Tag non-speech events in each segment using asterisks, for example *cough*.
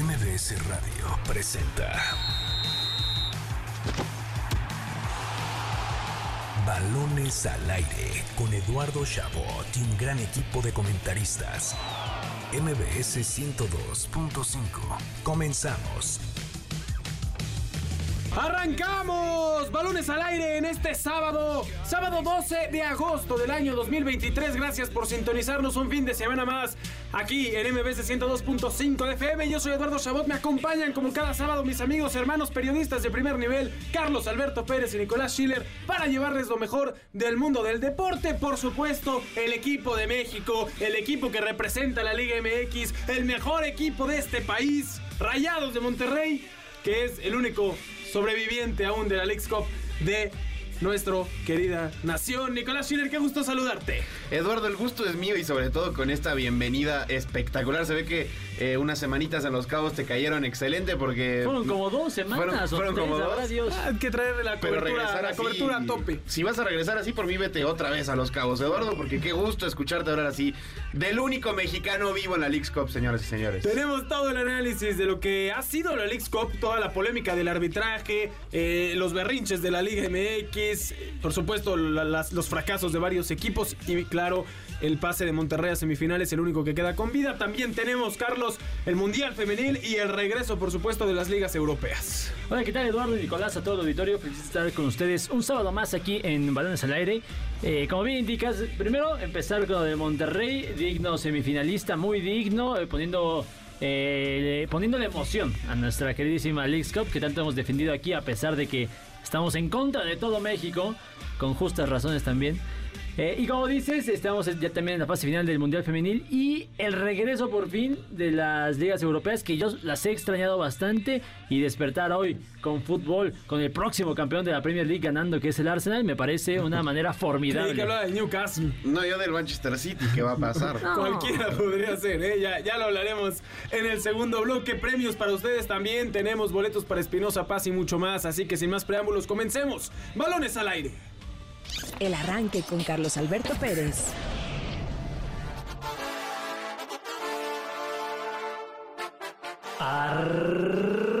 MBS Radio presenta Balones al aire con Eduardo Chabot y un gran equipo de comentaristas. MBS 102.5. Comenzamos. Arrancamos balones al aire en este sábado, sábado 12 de agosto del año 2023. Gracias por sintonizarnos un fin de semana más aquí en MBS 102.5 de FM. Yo soy Eduardo Chabot, me acompañan como cada sábado mis amigos, hermanos periodistas de primer nivel, Carlos Alberto Pérez y Nicolás Schiller, para llevarles lo mejor del mundo del deporte. Por supuesto, el equipo de México, el equipo que representa la Liga MX, el mejor equipo de este país, Rayados de Monterrey, que es el único sobreviviente aún de la League Cup de nuestra querida nación. Nicolás Schiller, qué gusto saludarte. Eduardo, el gusto es mío y sobre todo con esta bienvenida espectacular. Se ve que eh, unas semanitas en Los Cabos te cayeron excelente porque... Fueron como dos semanas. Fueron, fueron como dos. Dios. Ah, hay que traerle la cobertura, la cobertura a tope. Si vas a regresar así, por mí vete otra vez a Los Cabos, Eduardo, porque qué gusto escucharte hablar así del único mexicano vivo en la Leagues Cup, señores y señores. Tenemos todo el análisis de lo que ha sido la Leagues Cup, toda la polémica del arbitraje, eh, los berrinches de la Liga MX, por supuesto los fracasos de varios equipos y claro, el pase de Monterrey a semifinales, el único que queda con vida. También tenemos, Carlos, el Mundial Femenil y el regreso, por supuesto, de las ligas europeas. Hola, ¿qué tal Eduardo y Nicolás? A todo el auditorio, feliz estar con ustedes un sábado más aquí en Balones al Aire. Eh, como bien indicas, primero empezar con lo de Monterrey, digno semifinalista, muy digno, eh, poniendo... Eh, emoción a nuestra queridísima League Cup que tanto hemos defendido aquí a pesar de que estamos en contra de todo México, con justas razones también. Eh, y como dices, estamos ya también en la fase final del Mundial Femenil y el regreso por fin de las ligas europeas que yo las he extrañado bastante y despertar hoy con fútbol, con el próximo campeón de la Premier League ganando que es el Arsenal, me parece una manera formidable. que hablar del Newcastle. No, yo del Manchester City, ¿qué va a pasar? *laughs* Cualquiera podría ser, ¿eh? ya, ya lo hablaremos en el segundo bloque. Premios para ustedes también, tenemos boletos para Espinosa Paz y mucho más, así que sin más preámbulos, comencemos. Balones al aire. El arranque con Carlos Alberto Pérez. Arrancó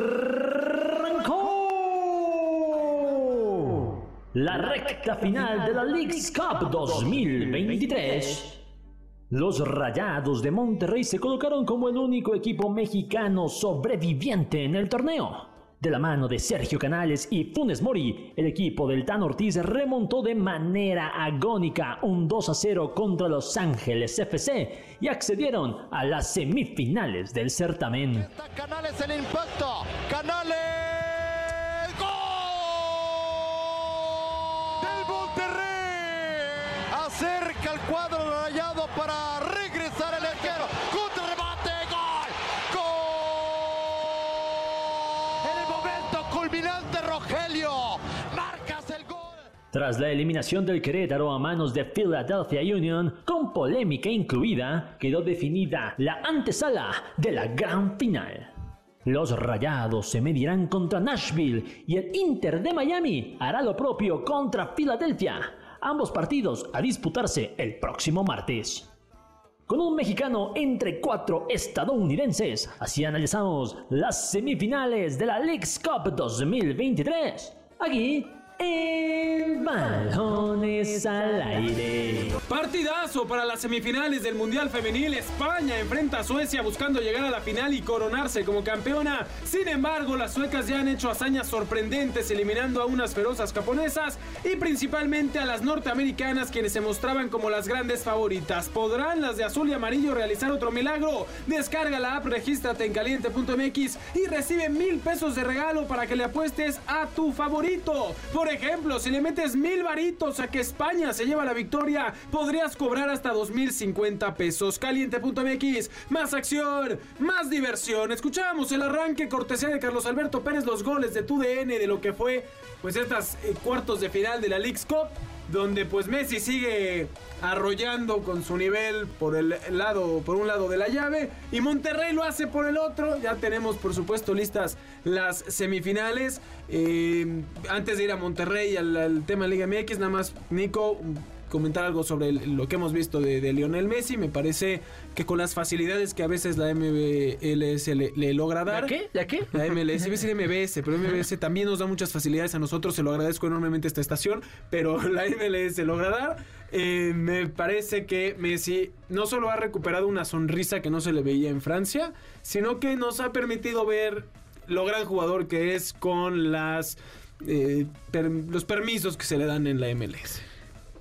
la recta final de la League's Cup 2023. Los Rayados de Monterrey se colocaron como el único equipo mexicano sobreviviente en el torneo. De la mano de Sergio Canales y Funes Mori, el equipo del Tan Ortiz remontó de manera agónica un 2 a 0 contra Los Ángeles FC y accedieron a las semifinales del certamen. Canales el impacto. Canales. ¡Gol! Del Monterrey. Acerca el cuadro rayado para regresar Tras la eliminación del Querétaro a manos de Philadelphia Union, con polémica incluida, quedó definida la antesala de la gran final. Los Rayados se medirán contra Nashville y el Inter de Miami hará lo propio contra Filadelfia. Ambos partidos a disputarse el próximo martes. Con un mexicano entre cuatro estadounidenses, así analizamos las semifinales de la League's Cup 2023. Aquí en Balones al Aire. Partidazo para las semifinales del Mundial Femenil. España enfrenta a Suecia buscando llegar a la final y coronarse como campeona. Sin embargo, las suecas ya han hecho hazañas sorprendentes eliminando a unas ferozas japonesas y principalmente a las norteamericanas quienes se mostraban como las grandes favoritas. ¿Podrán las de azul y amarillo realizar otro milagro? Descarga la app, regístrate en caliente.mx y recibe mil pesos de regalo para que le apuestes a tu favorito. Ejemplo, si le metes mil varitos a que España se lleva la victoria, podrías cobrar hasta 2050 pesos. Caliente.mx, más acción, más diversión. Escuchamos el arranque cortesía de Carlos Alberto Pérez, los goles de TUDN de lo que fue pues estas eh, cuartos de final de la League's Cup donde pues Messi sigue arrollando con su nivel por el lado por un lado de la llave y Monterrey lo hace por el otro. Ya tenemos por supuesto listas las semifinales. Eh, antes de ir a Monterrey al, al tema Liga MX nada más Nico comentar algo sobre el- lo que hemos visto de, de Lionel Messi. Me parece que con las facilidades que a veces la MLS le, le logra dar. ¿La qué? ¿La qué? La MLS, iba a decir MBS, pero MBS también nos da muchas facilidades a nosotros, se lo agradezco enormemente a esta estación, pero *laughs* la MLS logra dar. Eh, me parece que Messi no solo ha recuperado una sonrisa que no se le veía en Francia, sino que nos ha permitido ver lo gran jugador que es con las eh, per- los permisos que se le dan en la MLS.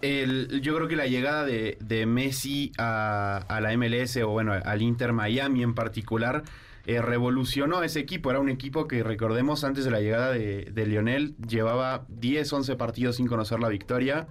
El- yo creo que la llegada de, Messi a, a la MLS o bueno, al Inter Miami en particular eh, revolucionó ese equipo. Era un equipo que recordemos antes de la llegada de, de Lionel llevaba 10, 11 partidos sin conocer la victoria.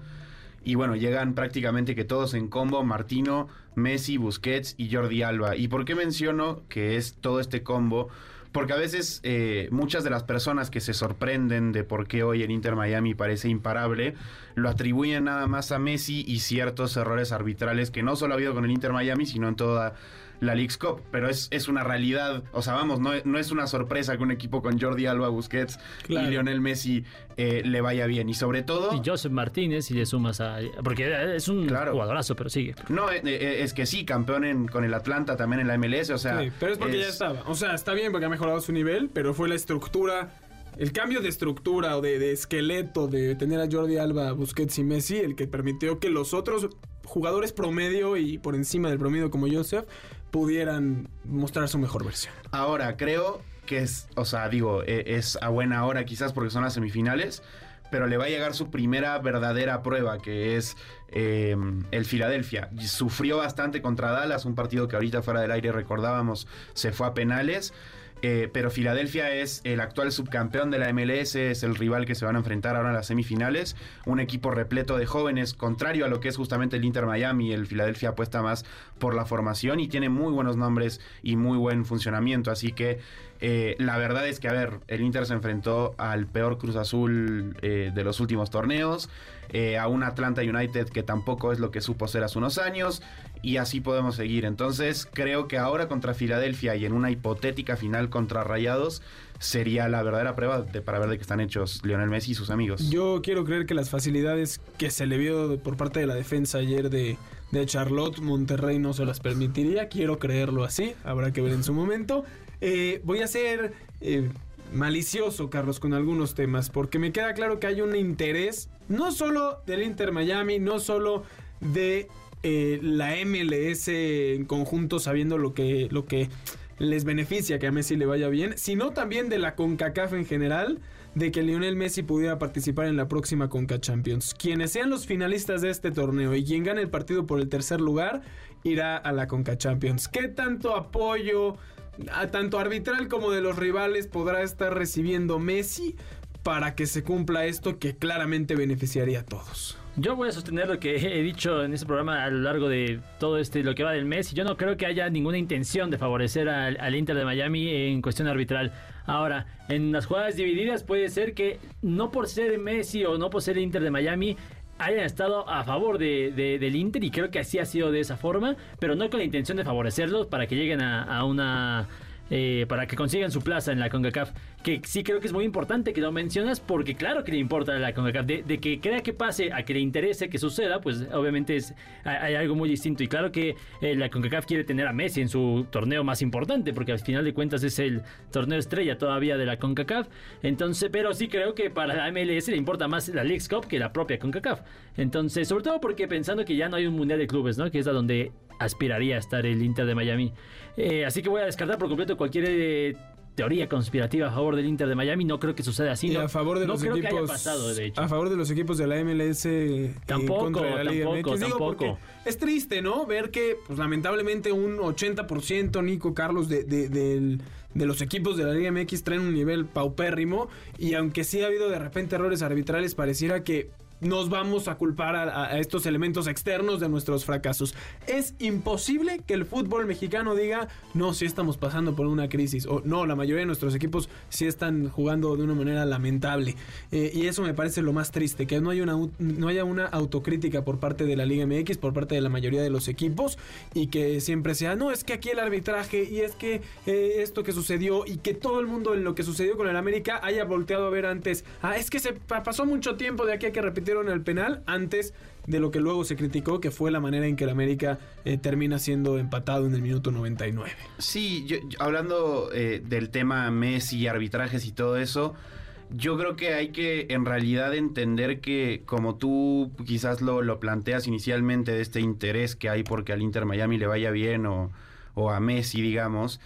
Y bueno, llegan prácticamente que todos en combo, Martino, Messi, Busquets y Jordi Alba. ¿Y por qué menciono que es todo este combo? Porque a veces eh, muchas de las personas que se sorprenden de por qué hoy el Inter Miami parece imparable, lo atribuyen nada más a Messi y ciertos errores arbitrales que no solo ha habido con el Inter Miami, sino en toda la League's Cup. Pero es, es una realidad, o sea, vamos, no, no es una sorpresa que un equipo con Jordi Alba, Busquets Claro. y Lionel Messi eh, le vaya bien. Y sobre todo... Y Joseph Martínez, y le sumas a. Porque es un Claro. jugadorazo, pero sigue. No, eh, eh, es que sí, campeón en- con el Atlanta, también en la MLS, o sea... Sí, pero es porque ya estaba. O sea, está bien porque ha mejorado su nivel, pero fue la estructura, el cambio de estructura o de, de esqueleto de tener a Jordi Alba, Busquets y Messi el que permitió que los otros jugadores promedio y por encima del promedio como Joseph pudieran mostrar su mejor versión. Ahora, creo que es, o sea, digo, eh, es a buena hora quizás porque son las semifinales, pero le va a llegar su primera verdadera prueba, que es eh, el Filadelfia. Sufrió bastante contra Dallas, un partido que ahorita fuera del aire recordábamos, se fue a penales. Eh, pero Filadelfia es el actual subcampeón de la MLS, es el rival que se van a enfrentar ahora en las semifinales. Un equipo repleto de jóvenes, contrario a lo que es justamente el Inter Miami. El Filadelfia apuesta más por la formación y tiene muy buenos nombres y muy buen funcionamiento. Así que eh, la verdad es que, a ver, el Inter se enfrentó al peor Cruz Azul eh, de los últimos torneos, eh, a un Atlanta United que tampoco es lo que supo ser hace unos años, y así podemos seguir. Entonces, creo que ahora contra Filadelfia y en una hipotética final contra Rayados sería la verdadera prueba de, para ver de qué están hechos Lionel Messi y sus amigos. Yo quiero creer que las facilidades que se le vio por parte de la defensa ayer de, de Charlotte, Monterrey no se las permitiría. Quiero creerlo así, habrá que ver en su momento. Eh, voy a ser eh, malicioso, Carlos, con algunos temas, porque me queda claro que hay un interés, no solo del Inter Miami, no solo de eh, la MLS en conjunto, sabiendo lo que, lo que les beneficia que a Messi le vaya bien, sino también de la CONCACAF en general, de que Lionel Messi pudiera participar en la próxima CONCA Champions. Quienes sean los finalistas de este torneo y quien gane el partido por el tercer lugar, irá a la CONCA Champions. ¿Qué tanto apoyo, tanto arbitral como de los rivales, podrá estar recibiendo Messi para que se cumpla esto que claramente beneficiaría a todos? Yo voy a sostener lo que he dicho en este programa a lo largo de todo este lo que va del mes. Yo no creo que haya ninguna intención de favorecer al, al Inter de Miami en cuestión arbitral. Ahora, en las jugadas divididas puede ser que no por ser Messi o no por ser Inter de Miami hayan estado a favor de, de- del Inter y creo que así ha sido de esa forma, pero no con la intención de favorecerlos para que lleguen a, a una eh, para que consigan su plaza en la CONCACAF. Que sí creo que es muy importante que lo mencionas porque claro que le importa a la CONCACAF. De, que crea que pase a que le interese que suceda, pues obviamente es, hay, hay algo muy distinto. Y claro que eh, la CONCACAF quiere tener a Messi en su torneo más importante porque al final de cuentas es el torneo estrella todavía de la CONCACAF. Entonces, pero sí creo que para la MLS le importa más la League's Cup que la propia CONCACAF. Entonces, sobre todo porque pensando que ya no hay un Mundial de Clubes, ¿no? Que es a donde aspiraría a estar el Inter de Miami. Eh, así que voy a descartar por completo cualquier eh, teoría conspirativa a favor del Inter de Miami. No creo que suceda así. Y no, a favor de no los creo que haya equipos. pasado, de hecho. A favor de los equipos de la MLS. eh, Tampoco, contra la Liga tampoco, MX. Digo, tampoco. porque Es triste, ¿no? Ver que, pues lamentablemente, un 80%, Nico Carlos, de, de- del- de los equipos de la Liga MX traen un nivel paupérrimo. Y aunque sí ha habido de repente errores arbitrales, pareciera que nos vamos a culpar a, estos elementos externos de nuestros fracasos. Es imposible que el fútbol mexicano diga, no, sí estamos pasando por una crisis, o no, la mayoría de nuestros equipos sí están jugando de una manera lamentable. Eh, y eso me parece lo más triste, que no, hay una, no haya una autocrítica por parte de la Liga MX, por parte de la mayoría de los equipos, y que siempre sea, no, es que aquí el arbitraje, y es que eh, esto que sucedió, y que todo el mundo en lo que sucedió con el América haya volteado a ver antes, ah, es que se pa- pasó mucho tiempo de aquí a que repetir metieron al penal antes de lo que luego se criticó, que fue la manera en que el América eh, termina siendo empatado en el minuto 99. Sí, yo- hablando eh, del tema Messi, arbitrajes y todo eso, yo creo que hay que en realidad entender que como tú quizás lo, lo planteas inicialmente de este interés que hay porque al Inter Miami le vaya bien o, o a Messi, digamos,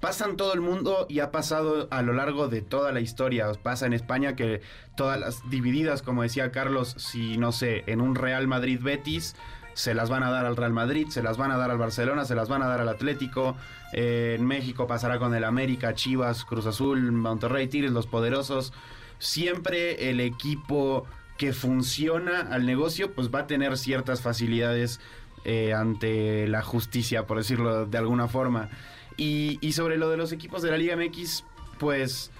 pasa en todo el mundo y ha pasado a lo largo de toda la historia. Pasa en España que todas las divididas, como decía Carlos, si no sé, en un Real Madrid Betis, se las van a dar al Real Madrid, se las van a dar al Barcelona, se las van a dar al Atlético. Eh, en México pasará con el América, Chivas, Cruz Azul, Monterrey, Tigres, los poderosos. Siempre el equipo que funciona al negocio, pues va a tener ciertas facilidades eh, ante la justicia, por decirlo de alguna forma. Y, y sobre lo de los equipos de la Liga MX, pues,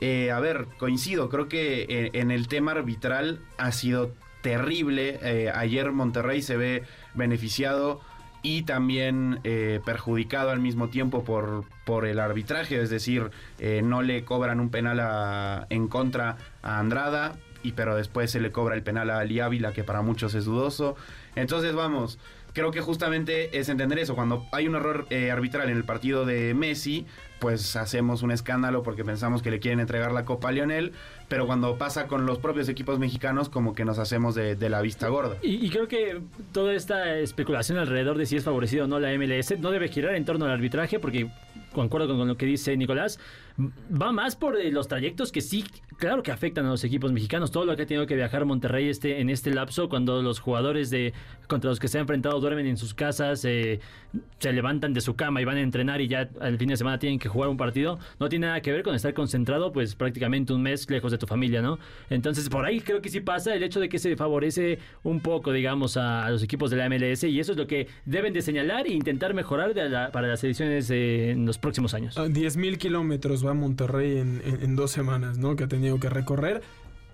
eh, a ver, coincido, creo que en el tema arbitral ha sido terrible. Eh, ayer Monterrey se ve beneficiado y también eh, perjudicado al mismo tiempo por, por el arbitraje, es decir, eh, no le cobran un penal a- en contra a Andrada, y pero después se le cobra el penal a Ali Ávila, que para muchos es dudoso. Entonces, vamos, creo que justamente es entender eso. Cuando hay un error eh, arbitral en el partido de Messi, pues hacemos un escándalo porque pensamos que le quieren entregar la copa a Lionel, pero cuando pasa con los propios equipos mexicanos, como que nos hacemos de, la vista gorda. Y, creo que toda esta especulación alrededor de si es favorecido o no la MLS no debe girar en torno al arbitraje, porque concuerdo con, lo que dice Nicolás, va más por eh, los trayectos que sí, claro que afectan a los equipos mexicanos, todo lo que ha tenido que viajar Monterrey este, en este lapso, cuando los jugadores de contra los que se ha enfrentado duermen en sus casas, eh, se levantan de su cama y van a entrenar y ya al fin de semana tienen que jugar un partido, no tiene nada que ver con estar concentrado pues prácticamente un mes lejos de tu familia, ¿no? Entonces por ahí creo que sí pasa el hecho de que se favorece un poco, digamos, a, los equipos de la MLS y eso es lo que deben de señalar e intentar mejorar de la- para las ediciones eh, en los próximos años. A 10.000 kilómetros va a Monterrey en, en- en dos semanas, ¿no? Que ha tenido que recorrer.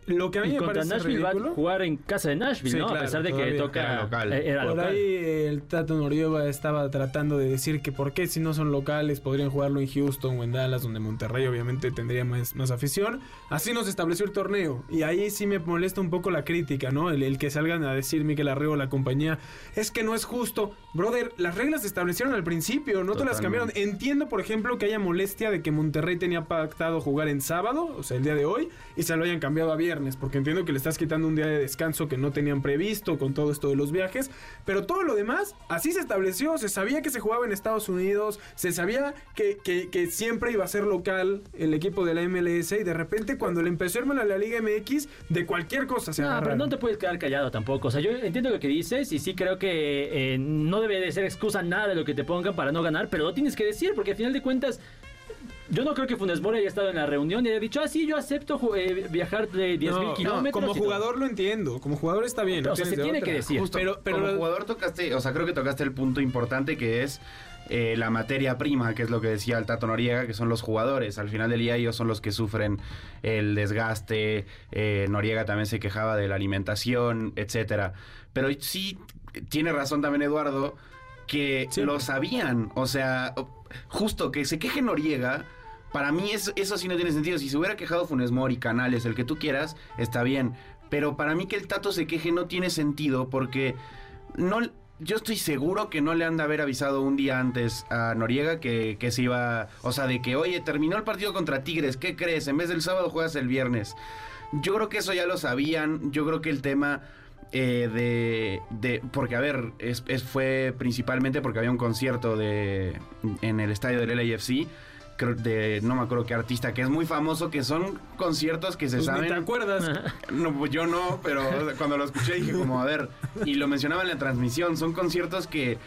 Lo que a mí Y me contra parece Nashville va a jugar en casa de Nashville, Sí, ¿no? claro, a pesar de que toca Era local. eh, era Por local. ahí el Tato Noriega estaba tratando de decir que por qué si no son locales podrían jugarlo en Houston o en Dallas, donde Monterrey obviamente tendría más, más afición. Así nos estableció el torneo. Y ahí sí me molesta un poco la crítica, ¿no? El, el que salgan a decir Miquel Arreo, la compañía, es que no es justo. Brother, las reglas se establecieron al principio, no te las cambiaron. Entiendo, por ejemplo, que haya molestia de que Monterrey tenía pactado jugar en sábado, o sea, el día de hoy, y se lo hayan cambiado a viernes, porque entiendo que le estás quitando un día de descanso que no tenían previsto con todo esto de los viajes, pero todo lo demás, así se estableció, se sabía que se jugaba en Estados Unidos, se sabía que, que- que siempre iba a ser local el equipo de la MLS, y de repente cuando le empezó a armar a la Liga MX, de cualquier cosa se No, pero no te puedes quedar callado tampoco. O sea, yo entiendo lo que dices y sí creo que eh, no debe de ser excusa nada de lo que te pongan para no ganar, pero lo tienes que decir porque al final de cuentas... Yo no creo que Funes Mori haya estado en la reunión y haya dicho, ah, sí, yo acepto eh, viajar de 10.000 No, kilómetros. como y todo". jugador lo entiendo, como jugador está bien. no O sea, se tiene otra. que decir. Justo, Pero, pero como jugador tocaste, o sea, creo que tocaste el punto importante que es eh, la materia prima, que es lo que decía el Tato Noriega, que son los jugadores. Al final del día ellos son los que sufren el desgaste. eh, Noriega también se quejaba de la alimentación, etcétera. Pero sí tiene razón también Eduardo que lo sabían. O sea, justo que se queje Noriega. Para mí eso, eso sí no tiene sentido. Si se hubiera quejado Funes Mori, Canales, el que tú quieras, está bien. Pero para mí que el Tato se queje no tiene sentido porque no, yo estoy seguro que no le han de haber avisado un día antes a Noriega que, que se iba, o sea, de que, oye, terminó el partido contra Tigres, ¿qué crees? En vez del sábado juegas el viernes. Yo creo que eso ya lo sabían, yo creo que el tema eh, de, de, porque a ver, es, fue principalmente porque había un concierto de, en el estadio del LAFC. De no me acuerdo qué artista que es muy famoso que son conciertos que se Pues saben te acuerdas. *laughs* no, pues yo no, pero cuando lo escuché dije como, a ver, y lo mencionaba en la transmisión, son conciertos que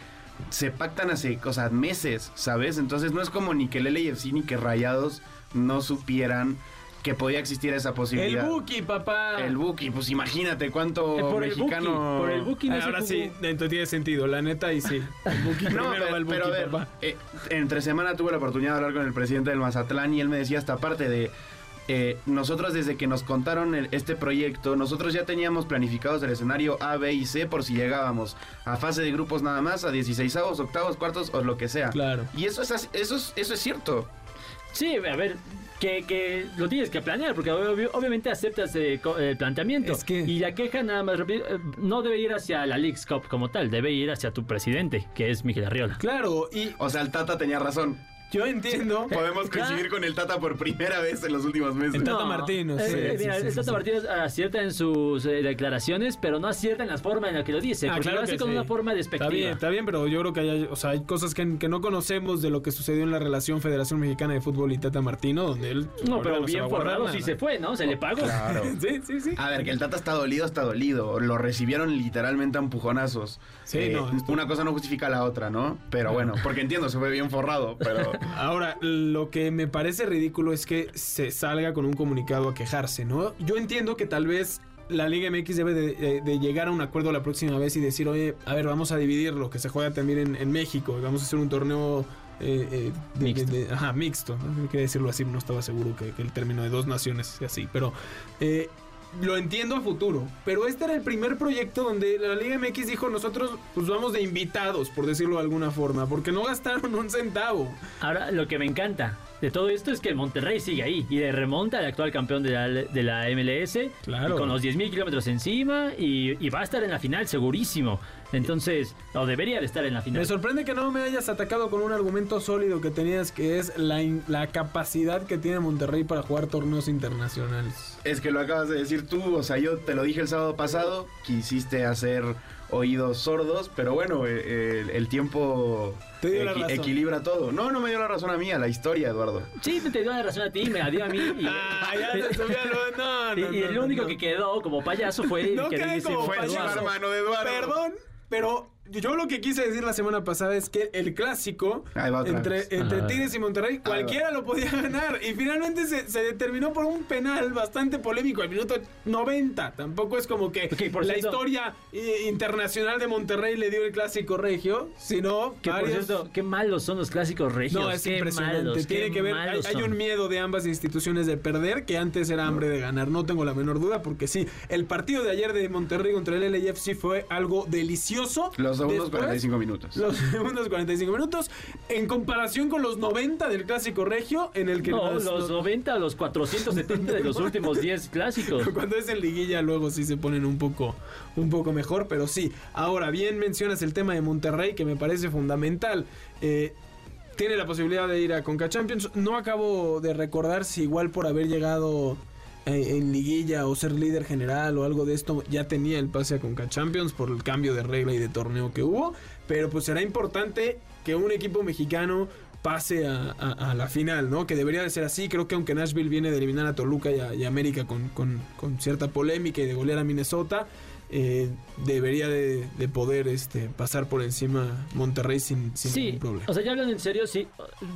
se pactan hace, sea, meses, ¿sabes? Entonces no es como ni que el LAFC ni que Rayados no supieran que podía existir esa El posibilidad. Buki, papá. El Buki, pues imagínate cuánto Eh, por el mexicano... Buki, por el Buki no se Ahora sí, entonces tiene sentido, la neta, y sí. *laughs* El Buki No, primero pero, va el Buki, pero a ver, papá. eh, entre semana tuve la oportunidad de hablar con el presidente del Mazatlán y él me decía esta parte de eh, nosotros desde que nos contaron el- este proyecto, nosotros ya teníamos planificados el escenario A, B y C por si llegábamos a fase de grupos nada más, a 16avos, octavos, cuartos o lo que sea. Claro. Y eso es, así- eso es, eso es cierto. Sí, a ver, que, que lo tienes que planear, porque obvio- obviamente aceptas eh, co- el planteamiento. Es que- Y la queja, nada más, rápido, eh, no debe ir hacia la League's Cup como tal, debe ir hacia tu presidente, que es Miguel Arriola. Claro, y O sea, el Tata tenía razón. Yo entiendo. Podemos Claro. coincidir con el Tata por primera vez en los últimos meses. El Tata Martino, eh, sí, eh, sí, mira, sí, el Tata sí. Martino acierta en sus eh, declaraciones, pero no acierta en la forma en la que lo dice, Ah, porque claro lo hace con sí. una forma Está despectiva. bien, está bien, pero yo creo que hay, o sea, hay cosas que, que no conocemos de lo que sucedió en la relación Federación Mexicana de Fútbol y Tata Martino, donde él. No, pero bien forrado sí se fue, ¿no? Se le pagó. Claro. *laughs* Sí, sí, sí. A ver, que el Tata está dolido, está dolido. Lo recibieron literalmente a empujonazos. Sí, no, esto- Una cosa no justifica la otra, ¿no? Pero bueno, porque entiendo, se fue bien forrado, pero... Ahora, lo que me parece ridículo es que se salga con un comunicado a quejarse, ¿no? Yo entiendo que tal vez la Liga MX debe de, de- de llegar a un acuerdo la próxima vez y decir, oye, a ver, vamos a dividir lo que se juega también en, en México, y vamos a hacer un torneo eh, eh, de- Mixto. ajá, mixto. ¿no? Hay que decirlo así, no estaba seguro que, que el término de dos naciones sea así, pero eh, lo entiendo a futuro. Pero este era el primer proyecto donde la Liga MX dijo, nosotros pues vamos de invitados, por decirlo de alguna forma, porque no gastaron un centavo. Ahora, lo que me encanta de todo esto es que el Monterrey sigue ahí y le remonta al actual campeón de la, de la MLS Claro. y con los 10.000 kilómetros encima y, y va a estar en la final segurísimo. Entonces, o debería de estar en la final. Me sorprende que no me hayas atacado con un argumento sólido que tenías, que es la, in- la capacidad que tiene Monterrey para jugar torneos internacionales. Es que lo acabas de decir tú, o sea, yo te lo dije el sábado pasado, quisiste hacer oídos sordos, pero bueno, eh, el, el tiempo Te dio la razón. equilibra todo. No, no me dio la razón a mí, a la historia, Eduardo. Sí, te dio la razón a ti, me la dio a mí. Y, Ah, ya te subí al- no, *laughs* y- no, y no, el no, único no. que quedó como payaso fue el que dice como Fue el payaso. hermano de Eduardo. Perdón, pero yo lo que quise decir la semana pasada es que el clásico entre. Tigres y Monterrey, cualquiera lo podía ganar. Y finalmente se, se determinó por un penal bastante polémico al minuto 90. Tampoco es como que por la cierto- historia eh, internacional de Monterrey le dio el clásico regio, sino Que por cierto, qué malos son los clásicos regios. no, es qué impresionante. malos, Tiene qué que ver. Hay, un miedo de ambas instituciones de perder que antes era hambre de ganar. No tengo la menor duda, porque sí, el partido de ayer de Monterrey contra el LAFC fue algo delicioso. Los segundos Después, 45 minutos. Los *laughs* segundos 45 minutos. En comparación con los 90 del clásico regio, en el que. No, las- los 90 a los 470 de los *laughs* últimos 10 clásicos. *laughs* Cuando es en liguilla luego sí se ponen un poco, un poco mejor, pero sí. Ahora, bien mencionas el tema de Monterrey, que me parece fundamental. Eh, tiene la posibilidad de ir a Conca Champions. No acabo de recordar si igual por haber llegado en liguilla o ser líder general o algo de esto ya tenía el pase a Conca Champions por el cambio de regla y de torneo que hubo. Pero pues será importante que un equipo mexicano pase a, la final, ¿no? Que debería de ser así. Creo que aunque Nashville viene de eliminar a Toluca y América con- con cierta polémica y de golear a Minnesota, eh, debería de, de poder este, pasar por encima Monterrey sin, sin Sí, ningún problema. o sea, ya hablando en serio, sí,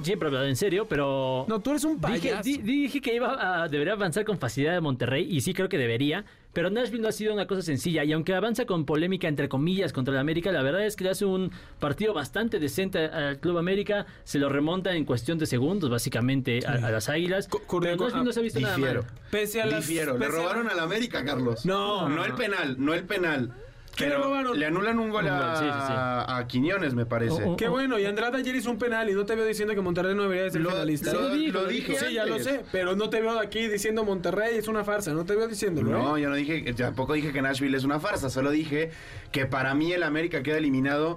siempre he hablado en serio, pero... no, tú eres un Dije, payaso. di- dije que iba a, debería avanzar con facilidad de Monterrey y sí creo que debería, pero Nashville no ha sido una cosa sencilla y aunque avanza con polémica entre comillas contra el América, la verdad es que le hace un partido bastante decente al Club América, se lo remonta en cuestión de segundos básicamente a, a las Águilas, Co- corre- pero Nashville no se ha visto nada mal. Pese a las... Difiero. Le a- robaron al América, Carlos. No. No el penal, no el penal. ¿Qué le Pero robaron? le anulan un gol Un a, gol, sí, sí, sí. a Quiñones, me parece. Oh, oh. Qué bueno, y Andrade ayer hizo un penal y no te veo diciendo que Monterrey no debería de ser Lo- finalista. lo- lo dijo, lo lo dije Sí, ya lo sé, pero no te veo aquí diciendo Monterrey es una farsa, no te veo diciéndolo. No, ¿eh? yo no dije, tampoco dije que Nashville es una farsa, solo dije que para mí el América queda eliminado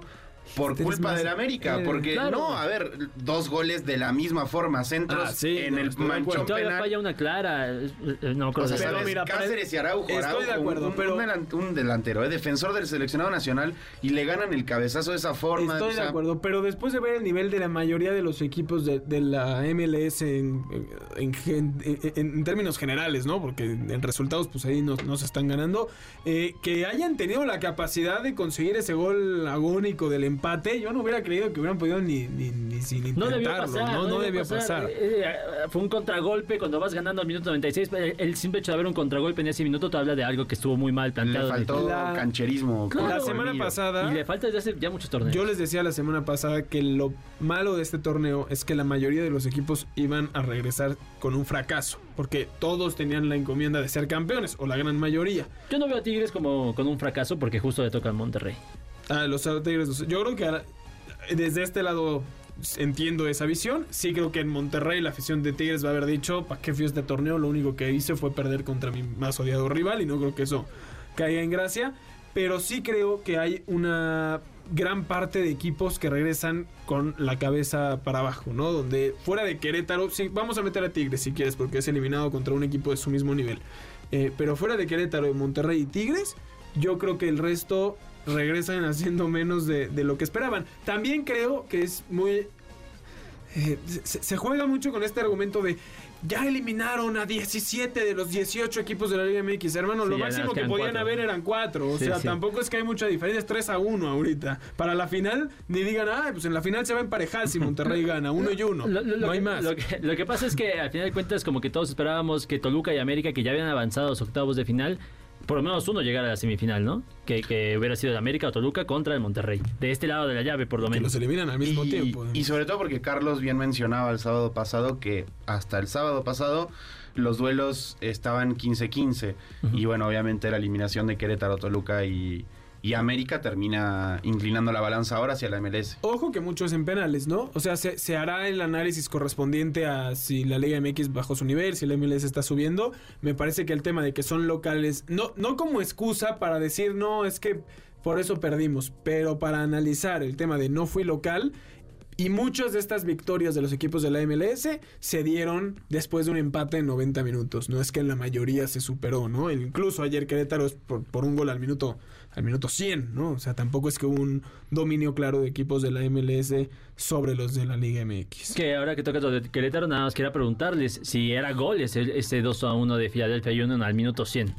por culpa del América, eres- porque claro. no, a ver, dos goles de la misma forma, centros Ah, sí, en no, el manchón Todavía penal. falla una clara, eh, eh, no me acuerdo O sea, de- Pero ¿sabes? mira, para- Cáceres y Araujo, Estoy de acuerdo, un, pero- un delan- un delantero, eh, defensor del seleccionado nacional y le ganan el cabezazo de esa forma. Estoy o sea, de acuerdo, pero después de ver el nivel de la mayoría de los equipos de, de la MLS en, en, gen- en- en términos generales, ¿no? Porque en resultados, pues ahí no, no se están ganando. eh, que hayan tenido la capacidad de conseguir ese gol agónico del empate, yo no hubiera creído que hubieran podido ni, ni, ni sin No intentarlo. debió pasar, no, no debió pasar. Eh, eh, fue un contragolpe cuando vas ganando al minuto 96. El, simple hecho de haber un contragolpe en ese minuto te habla de algo que estuvo muy mal le planteado. faltó La- cancherismo. Claro. La semana pasada... Y le falta desde hace ya muchos torneos. Yo les decía la semana pasada que lo malo de este torneo es que la mayoría de los equipos iban a regresar con un fracaso, porque todos tenían la encomienda de ser campeones, o la gran mayoría. Yo no veo a Tigres como con un fracaso porque justo le toca al Monterrey. Ah, los Tigres, yo creo que desde este lado entiendo esa visión. Sí creo que en Monterrey la afición de Tigres va a haber dicho, ¿para qué fui este torneo? Lo único que hice fue perder contra mi más odiado rival y no creo que eso caiga en gracia. Pero sí creo que hay una gran parte de equipos que regresan con la cabeza para abajo, ¿no? Donde fuera de Querétaro, sí, vamos a meter a Tigres si quieres, porque es eliminado contra un equipo de su mismo nivel. Eh, pero fuera de Querétaro, Monterrey y Tigres, yo creo que el resto regresan haciendo menos de, de lo que esperaban. También creo que es muy... eh, se, se juega mucho con este argumento de ya eliminaron a 17 de los 18 equipos de la Liga MX, hermano. Sí, lo máximo que podían cuatro. haber eran 4. O Sí, sea, sí. tampoco es que hay mucha diferencia, es 3 a 1 ahorita. Para la final, ni digan, ah, pues en la final se va a emparejar si Monterrey *laughs* gana, uno y uno. Lo, lo- no hay que, más. Lo que, lo que pasa es que al final de cuentas, como que todos esperábamos que Toluca y América, que ya habían avanzado a los octavos de final, por lo menos uno llegara a la semifinal, ¿no? Que, que hubiera sido el América o Toluca contra el Monterrey. De este lado de la llave, por lo que menos. los eliminan al mismo y, tiempo. y sobre todo porque Carlos bien mencionaba el sábado pasado que hasta el sábado pasado los duelos estaban 15-15. Y bueno, obviamente la eliminación de Querétaro, Toluca y, y América termina inclinando la balanza ahora hacia la MLS. Ojo que mucho es en penales, ¿no? O sea, se, se hará el análisis correspondiente a si la Liga MX bajó su nivel, si la MLS está subiendo. Me parece que el tema de que son locales, no, no como excusa para decir, no, es que por eso perdimos, pero para analizar el tema de no fui local. Y muchas de estas victorias de los equipos de la MLS se dieron después de un empate en 90 minutos. No es que en la mayoría se superó, ¿no? Incluso ayer Querétaro por, por un gol al minuto, al minuto 100, ¿no? O sea, tampoco es que hubo un dominio claro de equipos de la MLS sobre los de la Liga MX. Que ahora que tocas lo de Querétaro, nada más quería preguntarles si era gol ese, ese 2 a 1 de Philadelphia Union al minuto 100.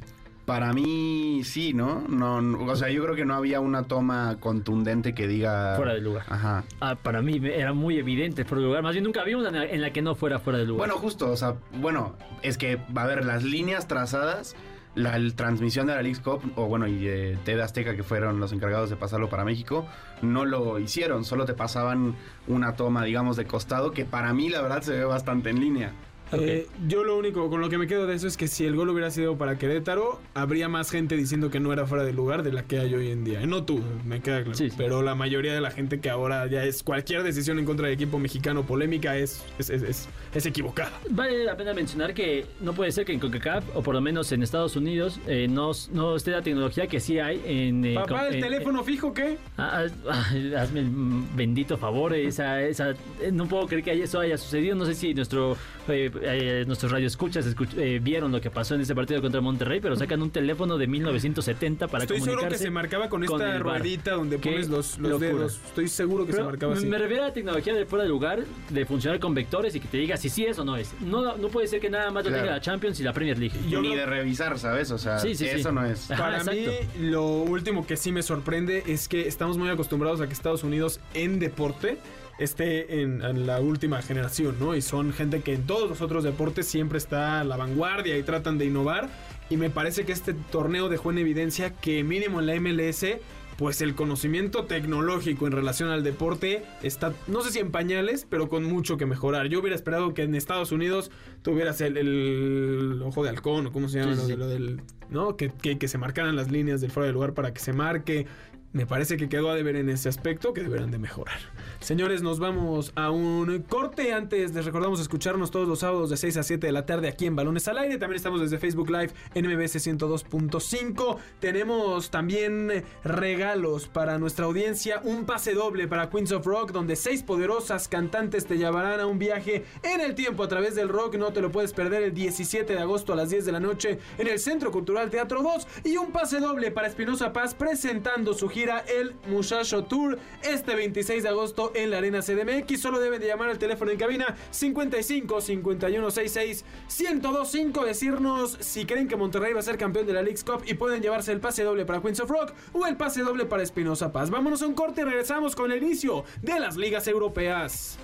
Para mí sí, ¿no? ¿no? no- O sea, yo creo que no había una toma contundente que diga... Fuera de lugar. Ajá. Ah, para mí era muy evidente fuera de lugar. Más bien nunca vi una en la, en la que no fuera fuera de lugar. Bueno, justo, o sea, bueno, es que, a ver, las líneas trazadas, la, transmisión de la Leagues Cup, o bueno, y de TV Azteca, que fueron los encargados de pasarlo para México, no lo hicieron, solo te pasaban una toma, digamos, de costado, que para mí, la verdad, se ve bastante en línea. Eh, yo lo único con lo que me quedo de eso es que si el gol hubiera sido para Querétaro, habría más gente diciendo que no era fuera de lugar de la que hay hoy en día. No tú, me queda claro. Sí, sí. Pero la mayoría de la gente que ahora ya es cualquier decisión en contra del equipo mexicano polémica es, es, es, es- es equivocada. Vale la pena mencionar que no puede ser que en CONCACAF, o por lo menos en Estados Unidos, eh, no, no esté la tecnología que sí hay en... eh, Papá, el en- teléfono fijo, ¿qué? Ah, ah, hazme el bendito favor, esa, esa, eh, no puedo creer que eso haya sucedido. No sé si nuestro, eh, eh, nuestros radioescuchas escuch- eh, vieron lo que pasó en ese partido contra Monterrey, pero sacan un teléfono de 1970 para Estoy seguro que comunicarse se marcaba con, con esta ruedita donde pones los, los dedos. Estoy seguro que se marcaba así. me refiero a la tecnología de fuera de lugar, de funcionar con vectores y que te diga si sí es o no es. No, no puede ser que nada más lo Claro. tenga la Champions y la Premier League. Yo Ni creo- de revisar, ¿sabes? O sea, Sí, sí, sí. eso no es. Ajá, Para mí, exacto. lo último que sí me sorprende es que estamos muy acostumbrados a que Estados Unidos en deporte esté en, en la última generación, ¿no? Y son gente que en todos los otros deportes siempre está a la vanguardia y tratan de innovar. Y me parece que este torneo dejó en evidencia que mínimo en la MLS, pues el conocimiento tecnológico en relación al deporte está, no sé si en pañales, pero con mucho que mejorar. Yo hubiera esperado que en Estados Unidos tuvieras el, el ojo de halcón o cómo se llama, Sí, lo sí, de- lo del ¿no? Que, que, que se marcaran las líneas del fuera de lugar para que se marque. Me parece que quedó a deber en ese aspecto que deberán de mejorar. Señores, nos vamos a un corte. Antes les recordamos escucharnos todos los sábados de 6 a 7 de la tarde aquí en Balones al Aire. También estamos desde Facebook Live en MBS 102.5. Tenemos también eh, regalos para nuestra audiencia. Un pase doble para Queens of Rock, donde seis poderosas cantantes te llevarán a un viaje en el tiempo a través del rock. No te lo puedes perder el 17 de agosto a las 10 de la noche en el Centro Cultural Teatro 2. Y un pase doble para Espinosa Paz presentando su gira El Muchacho Tour este 26 de agosto en la Arena CDMX. Solo deben de llamar al teléfono en cabina 55 51 66 1025. Decirnos si creen que Monterrey va a ser campeón de la League's Cup y pueden llevarse el pase doble para Queens of Rock o el pase doble para Espinosa Paz. Vámonos a un corte y regresamos con el inicio de las ligas europeas.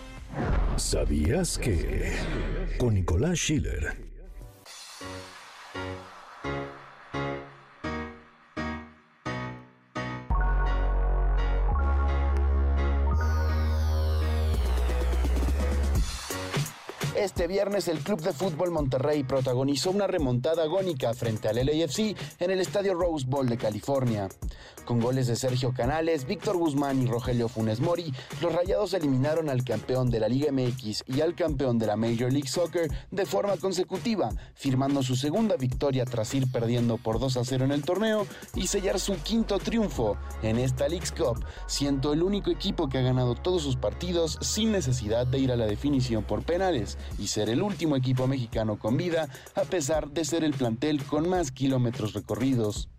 ¿Sabías que? Con Nicolás Schiller. Este viernes el Club de Fútbol Monterrey protagonizó una remontada agónica frente al LAFC en el estadio Rose Bowl de California. Con goles de Sergio Canales, Víctor Guzmán y Rogelio Funes Mori, los Rayados eliminaron al campeón de la Liga MX y al campeón de la Major League Soccer de forma consecutiva, firmando su segunda victoria tras ir perdiendo por 2 a 0 en el torneo y sellar su quinto triunfo en esta League's Cup, siendo el único equipo que ha ganado todos sus partidos sin necesidad de ir a la definición por penales y ser el último equipo mexicano con vida, a pesar de ser el plantel con más kilómetros recorridos.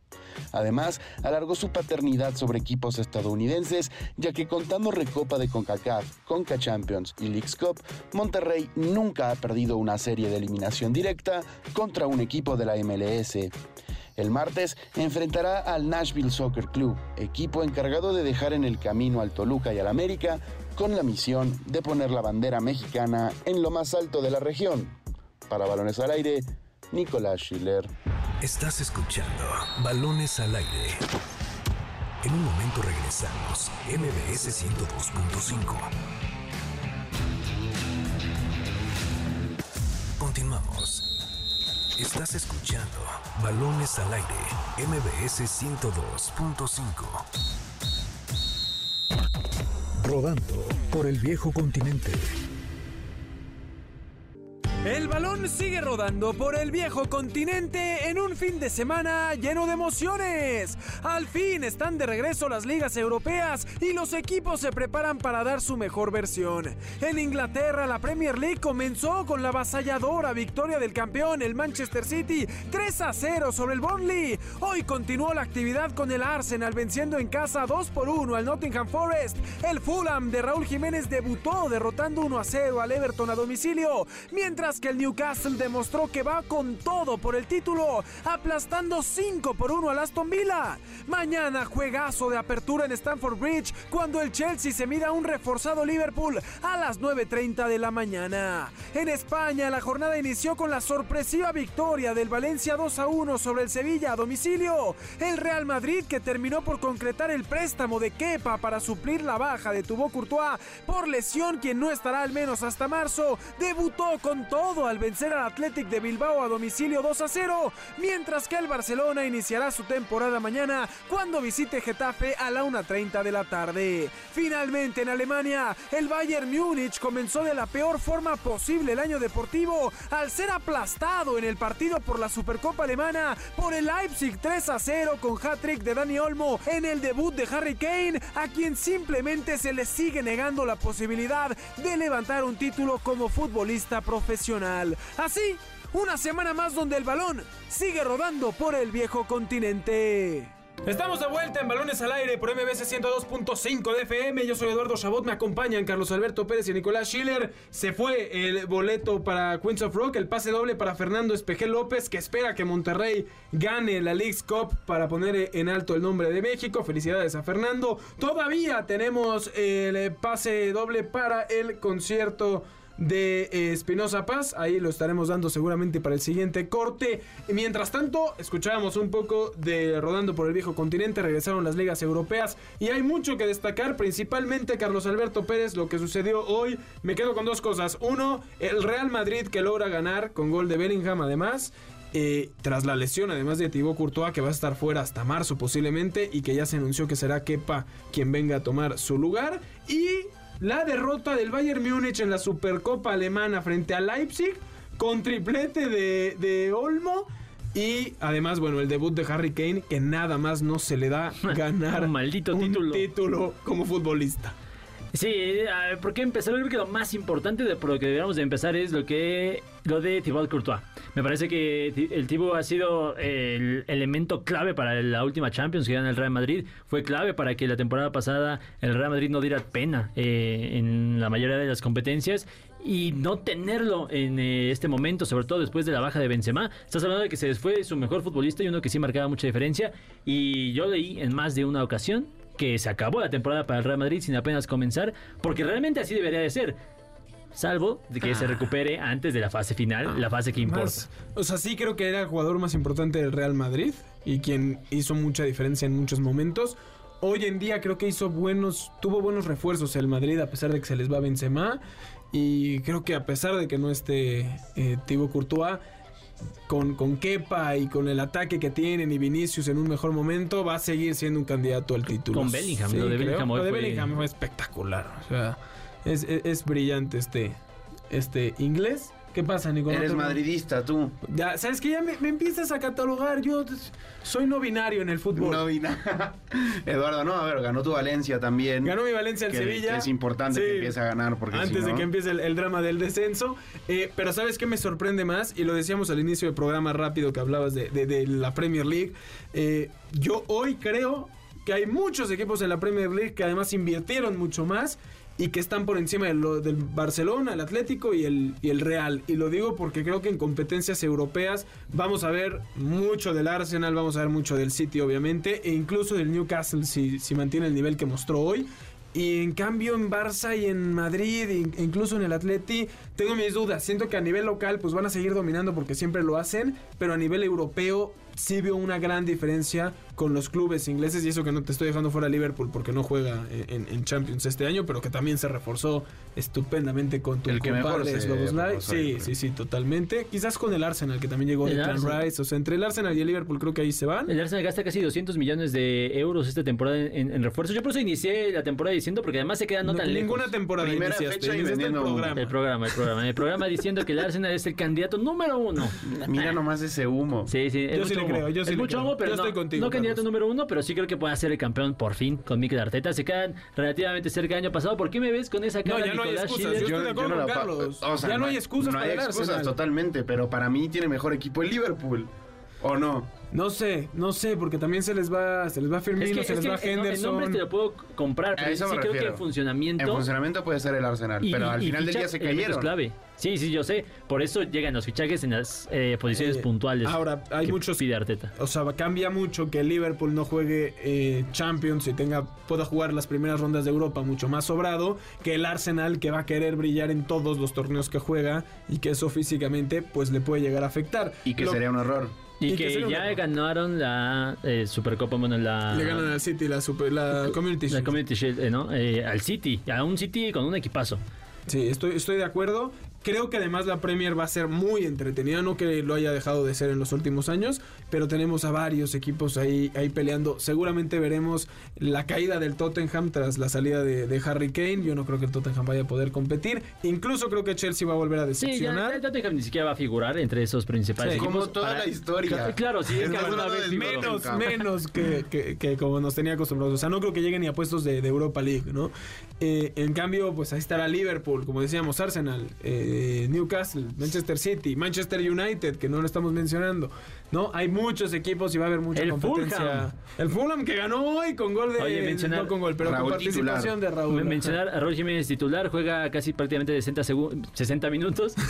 Además, alargó su paternidad sobre equipos estadounidenses, ya que contando Recopa de CONCACAF, CONCA Champions y Leagues Cup, Monterrey nunca ha perdido una serie de eliminación directa contra un equipo de la MLS. El martes enfrentará al Nashville Soccer Club, equipo encargado de dejar en el camino al Toluca y al América con la misión de poner la bandera mexicana en lo más alto de la región. Para Balones al Aire, Nicolás Schiller. Estás escuchando Balones al Aire. En un momento regresamos. MBS 102.5. Continuamos. Estás escuchando Balones al Aire. MBS 102.5. Rodando por el viejo continente. El balón sigue rodando por el viejo continente en un fin de semana lleno de emociones. Al fin están de regreso las ligas europeas y los equipos se preparan para dar su mejor versión. En Inglaterra la Premier League comenzó con la avasalladora victoria del campeón, el Manchester City, 3 a 0 sobre el Burnley. Hoy continuó la actividad con el Arsenal venciendo en casa 2 por 1 al Nottingham Forest. El Fulham de Raúl Jiménez debutó derrotando 1 a 0 al Everton a domicilio, mientras que el Newcastle demostró que va con todo por el título, aplastando 5 por 1 al Aston Villa. Mañana juegazo de apertura en Stamford Bridge cuando el Chelsea se mida a un reforzado Liverpool a las 9.30 de la mañana. En España la jornada inició con la sorpresiva victoria del Valencia 2 a 1 sobre el Sevilla a domicilio. El Real Madrid que terminó por concretar el préstamo de Kepa para suplir la baja de Thibaut Courtois por lesión quien no estará al menos hasta marzo, debutó con todo al vencer al Athletic de Bilbao a domicilio 2 a 0, mientras que el Barcelona iniciará su temporada mañana cuando visite Getafe a la 1.30 de la tarde. Finalmente en Alemania, el Bayern Múnich comenzó de la peor forma posible el año deportivo al ser aplastado en el partido por la Supercopa Alemana por el Leipzig 3 a 0 con hat-trick de Dani Olmo en el debut de Harry Kane, a quien simplemente se le sigue negando la posibilidad de levantar un título como futbolista profesional. Así, una semana más donde el balón sigue rodando por el viejo continente. Estamos de vuelta en Balones al Aire por MBC 102.5 de FM. Yo soy Eduardo Chabot, me acompañan Carlos Alberto Pérez y Nicolás Schiller. Se fue el boleto para Queens of Rock, el pase doble para Fernando Espejel López, que espera que Monterrey gane la League's Cup para poner en alto el nombre de México. Felicidades a Fernando. Todavía tenemos el pase doble para el concierto de eh, Espinosa Paz. Ahí lo estaremos dando seguramente para el siguiente corte. Mientras tanto, escuchábamos un poco de Rodando por el Viejo Continente. Regresaron las ligas europeas y hay mucho que destacar, principalmente Carlos Alberto Pérez, lo que sucedió hoy. Me quedo con dos cosas. Uno, el Real Madrid que logra ganar con gol de Bellingham además. Eh, tras la lesión, además de Thibaut Courtois, que va a estar fuera hasta marzo posiblemente, y que ya se anunció que será Kepa quien venga a tomar su lugar. Y la derrota del Bayern Múnich en la Supercopa Alemana frente a Leipzig con triplete de, de Olmo. Y además, bueno, el debut de Harry Kane, que nada más no se le da *laughs* ganar Un maldito un título. título como futbolista. Sí, a ver, ¿por qué empezar? Creo que lo más importante de por lo que deberíamos de empezar es lo que lo de Thibaut Courtois. Me parece que el Thibaut ha sido el elemento clave para la última Champions que gana el Real Madrid. Fue clave para que la temporada pasada el Real Madrid no diera pena eh, en la mayoría de las competencias y no tenerlo en eh, este momento, sobre todo después de la baja de Benzema. Estás hablando de que se fue su mejor futbolista y uno que sí marcaba mucha diferencia. Y yo leí en más de una ocasión que se acabó la temporada para el Real Madrid sin apenas comenzar, porque realmente así debería de ser. Salvo de que se recupere antes de la fase final, la fase que importa. Más- o sea, sí creo que era el jugador más importante del Real Madrid y quien hizo mucha diferencia en muchos momentos. Hoy en día creo que hizo buenos, tuvo buenos refuerzos el Madrid a pesar de que se les va Benzema Y creo que a pesar de que no esté eh, Thibaut Courtois, con, con Kepa y con el ataque que tienen y Vinicius en un mejor momento, va a seguir siendo un candidato al título. Con Bellingham, lo de. Bellingham hoy Lo de Bellingham fue espectacular. O sea, es, es- es brillante este, este inglés. ¿Qué pasa, Nicolás? Eres madridista, tú. Ya, ¿Sabes que Ya me, me empiezas a catalogar. Yo soy no binario en el fútbol. No nada. *laughs* Eduardo, no, a ver, ganó tu Valencia también. Ganó mi Valencia al que, Sevilla. que es importante Sí. que empiece a ganar porque Antes si de que empiece el, el drama del descenso. Eh, pero ¿sabes qué me sorprende más? Y lo decíamos al inicio del programa rápido que hablabas de, de- de la Premier League. Eh, yo hoy creo que hay muchos equipos en la Premier League que además invirtieron mucho más y que están por encima del Barcelona, el Atlético y el, y el Real. Y lo digo porque creo que en competencias europeas vamos a ver mucho del Arsenal, vamos a ver mucho del City obviamente, e incluso del Newcastle si, si mantiene el nivel que mostró hoy. Y en cambio en Barça y en Madrid, incluso en el Atleti, tengo mis dudas. Siento que a nivel local pues van a seguir dominando porque siempre lo hacen, pero a nivel europeo sí veo una gran diferencia con los clubes ingleses y eso que no te estoy dejando fuera Liverpool porque no juega en, en Champions este año, pero que también se reforzó estupendamente con tu El compadre yo Sí, sí, sí, totalmente. Quizás con el Arsenal que también llegó de El Clan. Rice, o sea, entre el Arsenal y el Liverpool creo que ahí se van. El Arsenal gasta casi 200 millones de euros esta temporada en, en refuerzos. Yo por eso inicié la temporada diciendo, porque además se queda no, No, tan ninguna lejos. temporada Primera iniciaste, fecha y el programa. El programa, el programa. El programa diciendo que el Arsenal es el candidato número uno. *laughs* Mira nomás ese humo. Sí, sí, Yo sí le. Creo, yo sí es mucho humo, pero Yo no, estoy contigo, no candidato número uno, pero sí creo que puede ser el campeón por fin con Mikel Arteta. Se quedan relativamente cerca del año pasado. ¿Por qué me ves con esa No, cara, ya no hay excusas. Schiller? Yo estoy de acuerdo no con Carlos. o sea, ya no hay excusas No para hay excusas totalmente, pero para mí tiene mejor equipo el Liverpool. ¿O no? No sé, no sé, porque también se les va, se les va Es Firmino, que, se es les va en, en Henderson. nombres te lo puedo comprar, A pero sí creo que en funcionamiento... En funcionamiento puede ser el Arsenal, y- pero al y final del día se cayeron. clave. Sí, sí, yo sé. Por eso llegan los fichajes en las eh, posiciones Eh, puntuales. ahora, hay que muchos- Pide Arteta. O sea, cambia mucho que el Liverpool no juegue eh, Champions y tenga pueda jugar las primeras rondas de Europa mucho más sobrado que el Arsenal que va a querer brillar en todos los torneos que juega y que eso físicamente pues le puede llegar a afectar. Y que Lo- sería un error. Y, y que que, ya ganaron la eh, Supercopa, bueno, la... le ganan al City la, super- la *laughs* Community la Shield. Community Shield, eh, ¿no? Eh, al City, a un City con un equipazo. Sí, estoy, estoy de acuerdo. Creo que además la Premier va a ser muy entretenida, no que lo haya dejado de ser en los últimos años, pero tenemos a varios equipos ahí, ahí peleando. Seguramente veremos la caída del Tottenham tras la salida de, de Harry Kane. Yo no creo que el Tottenham vaya a poder competir. Incluso creo que Chelsea va a volver a Sí, ya, decepcionar. el Tottenham ni siquiera va a figurar entre esos principales Sí, equipos. Como toda para- la historia. Cla- Claro, sí, es que vez menos, menos que, que- que como nos tenía acostumbrados. O sea, no creo que lleguen ni a puestos de, de Europa League, ¿no? Eh, en cambio, pues ahí estará Liverpool, como decíamos, Arsenal, eh, Newcastle, Manchester City, Manchester United, que no lo estamos mencionando, ¿no? Hay muchos equipos y va a haber mucha El competencia. Fulham. El Fulham que ganó hoy con gol de... Oye, mencionar- no con gol, pero Raúl con participación titular. de Raúl. Men- Mencionar a Raúl Jiménez titular, juega casi prácticamente 60, segun- 60 minutos. *laughs*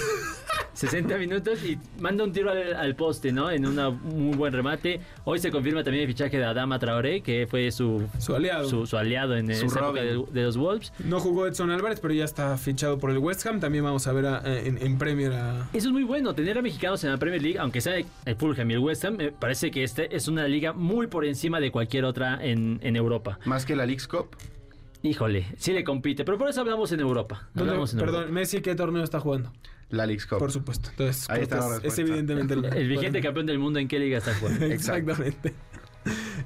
60 minutos y manda un tiro al, al poste, ¿no? En una- un muy buen remate. Hoy se confirma también el fichaje de Adama Traoré, que fue su, Su aliado. su, su aliado en Su esa época de, de los Wolves. No jugó Edson Álvarez, pero ya está fichado por el West Ham. También vamos a ver a- en, en Premier a... Eso es muy bueno, tener a mexicanos en la Premier League, aunque sea el Fulham y el West Ham, me parece que este es una liga muy por encima de cualquier otra en, en Europa. Más que la Leagues Cup. Híjole, sí le compite, pero por eso hablamos en Europa. ¿Dónde- Hablamos en perdón, Europa. Messi, ¿qué torneo está jugando? La Leagues Cup. Por supuesto. Entonces, Ahí está es, es evidentemente el, El vigente campeón del mundo en qué liga está jugando. *laughs* Exactamente.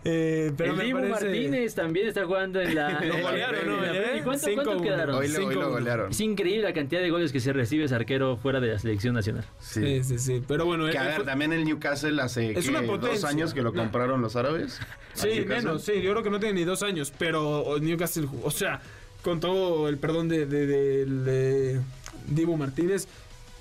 Eh, pero el me Dibu parece... Martínez también está jugando en la. ¿Eh? ¿Y cuánto, 5-1. cuánto quedaron? Hoy lo, hoy lo 5-1. golearon. Es increíble la cantidad de goles que se recibe ese arquero fuera de la selección nacional. Sí, sí, sí. Pero bueno, Que a él ver, fue- también el Newcastle hace Es una dos años que lo compraron los árabes. Sí, menos, sí. Yo creo que no tiene ni dos años, pero Newcastle, o sea, con todo el perdón de, de, de- de Dibu Martínez,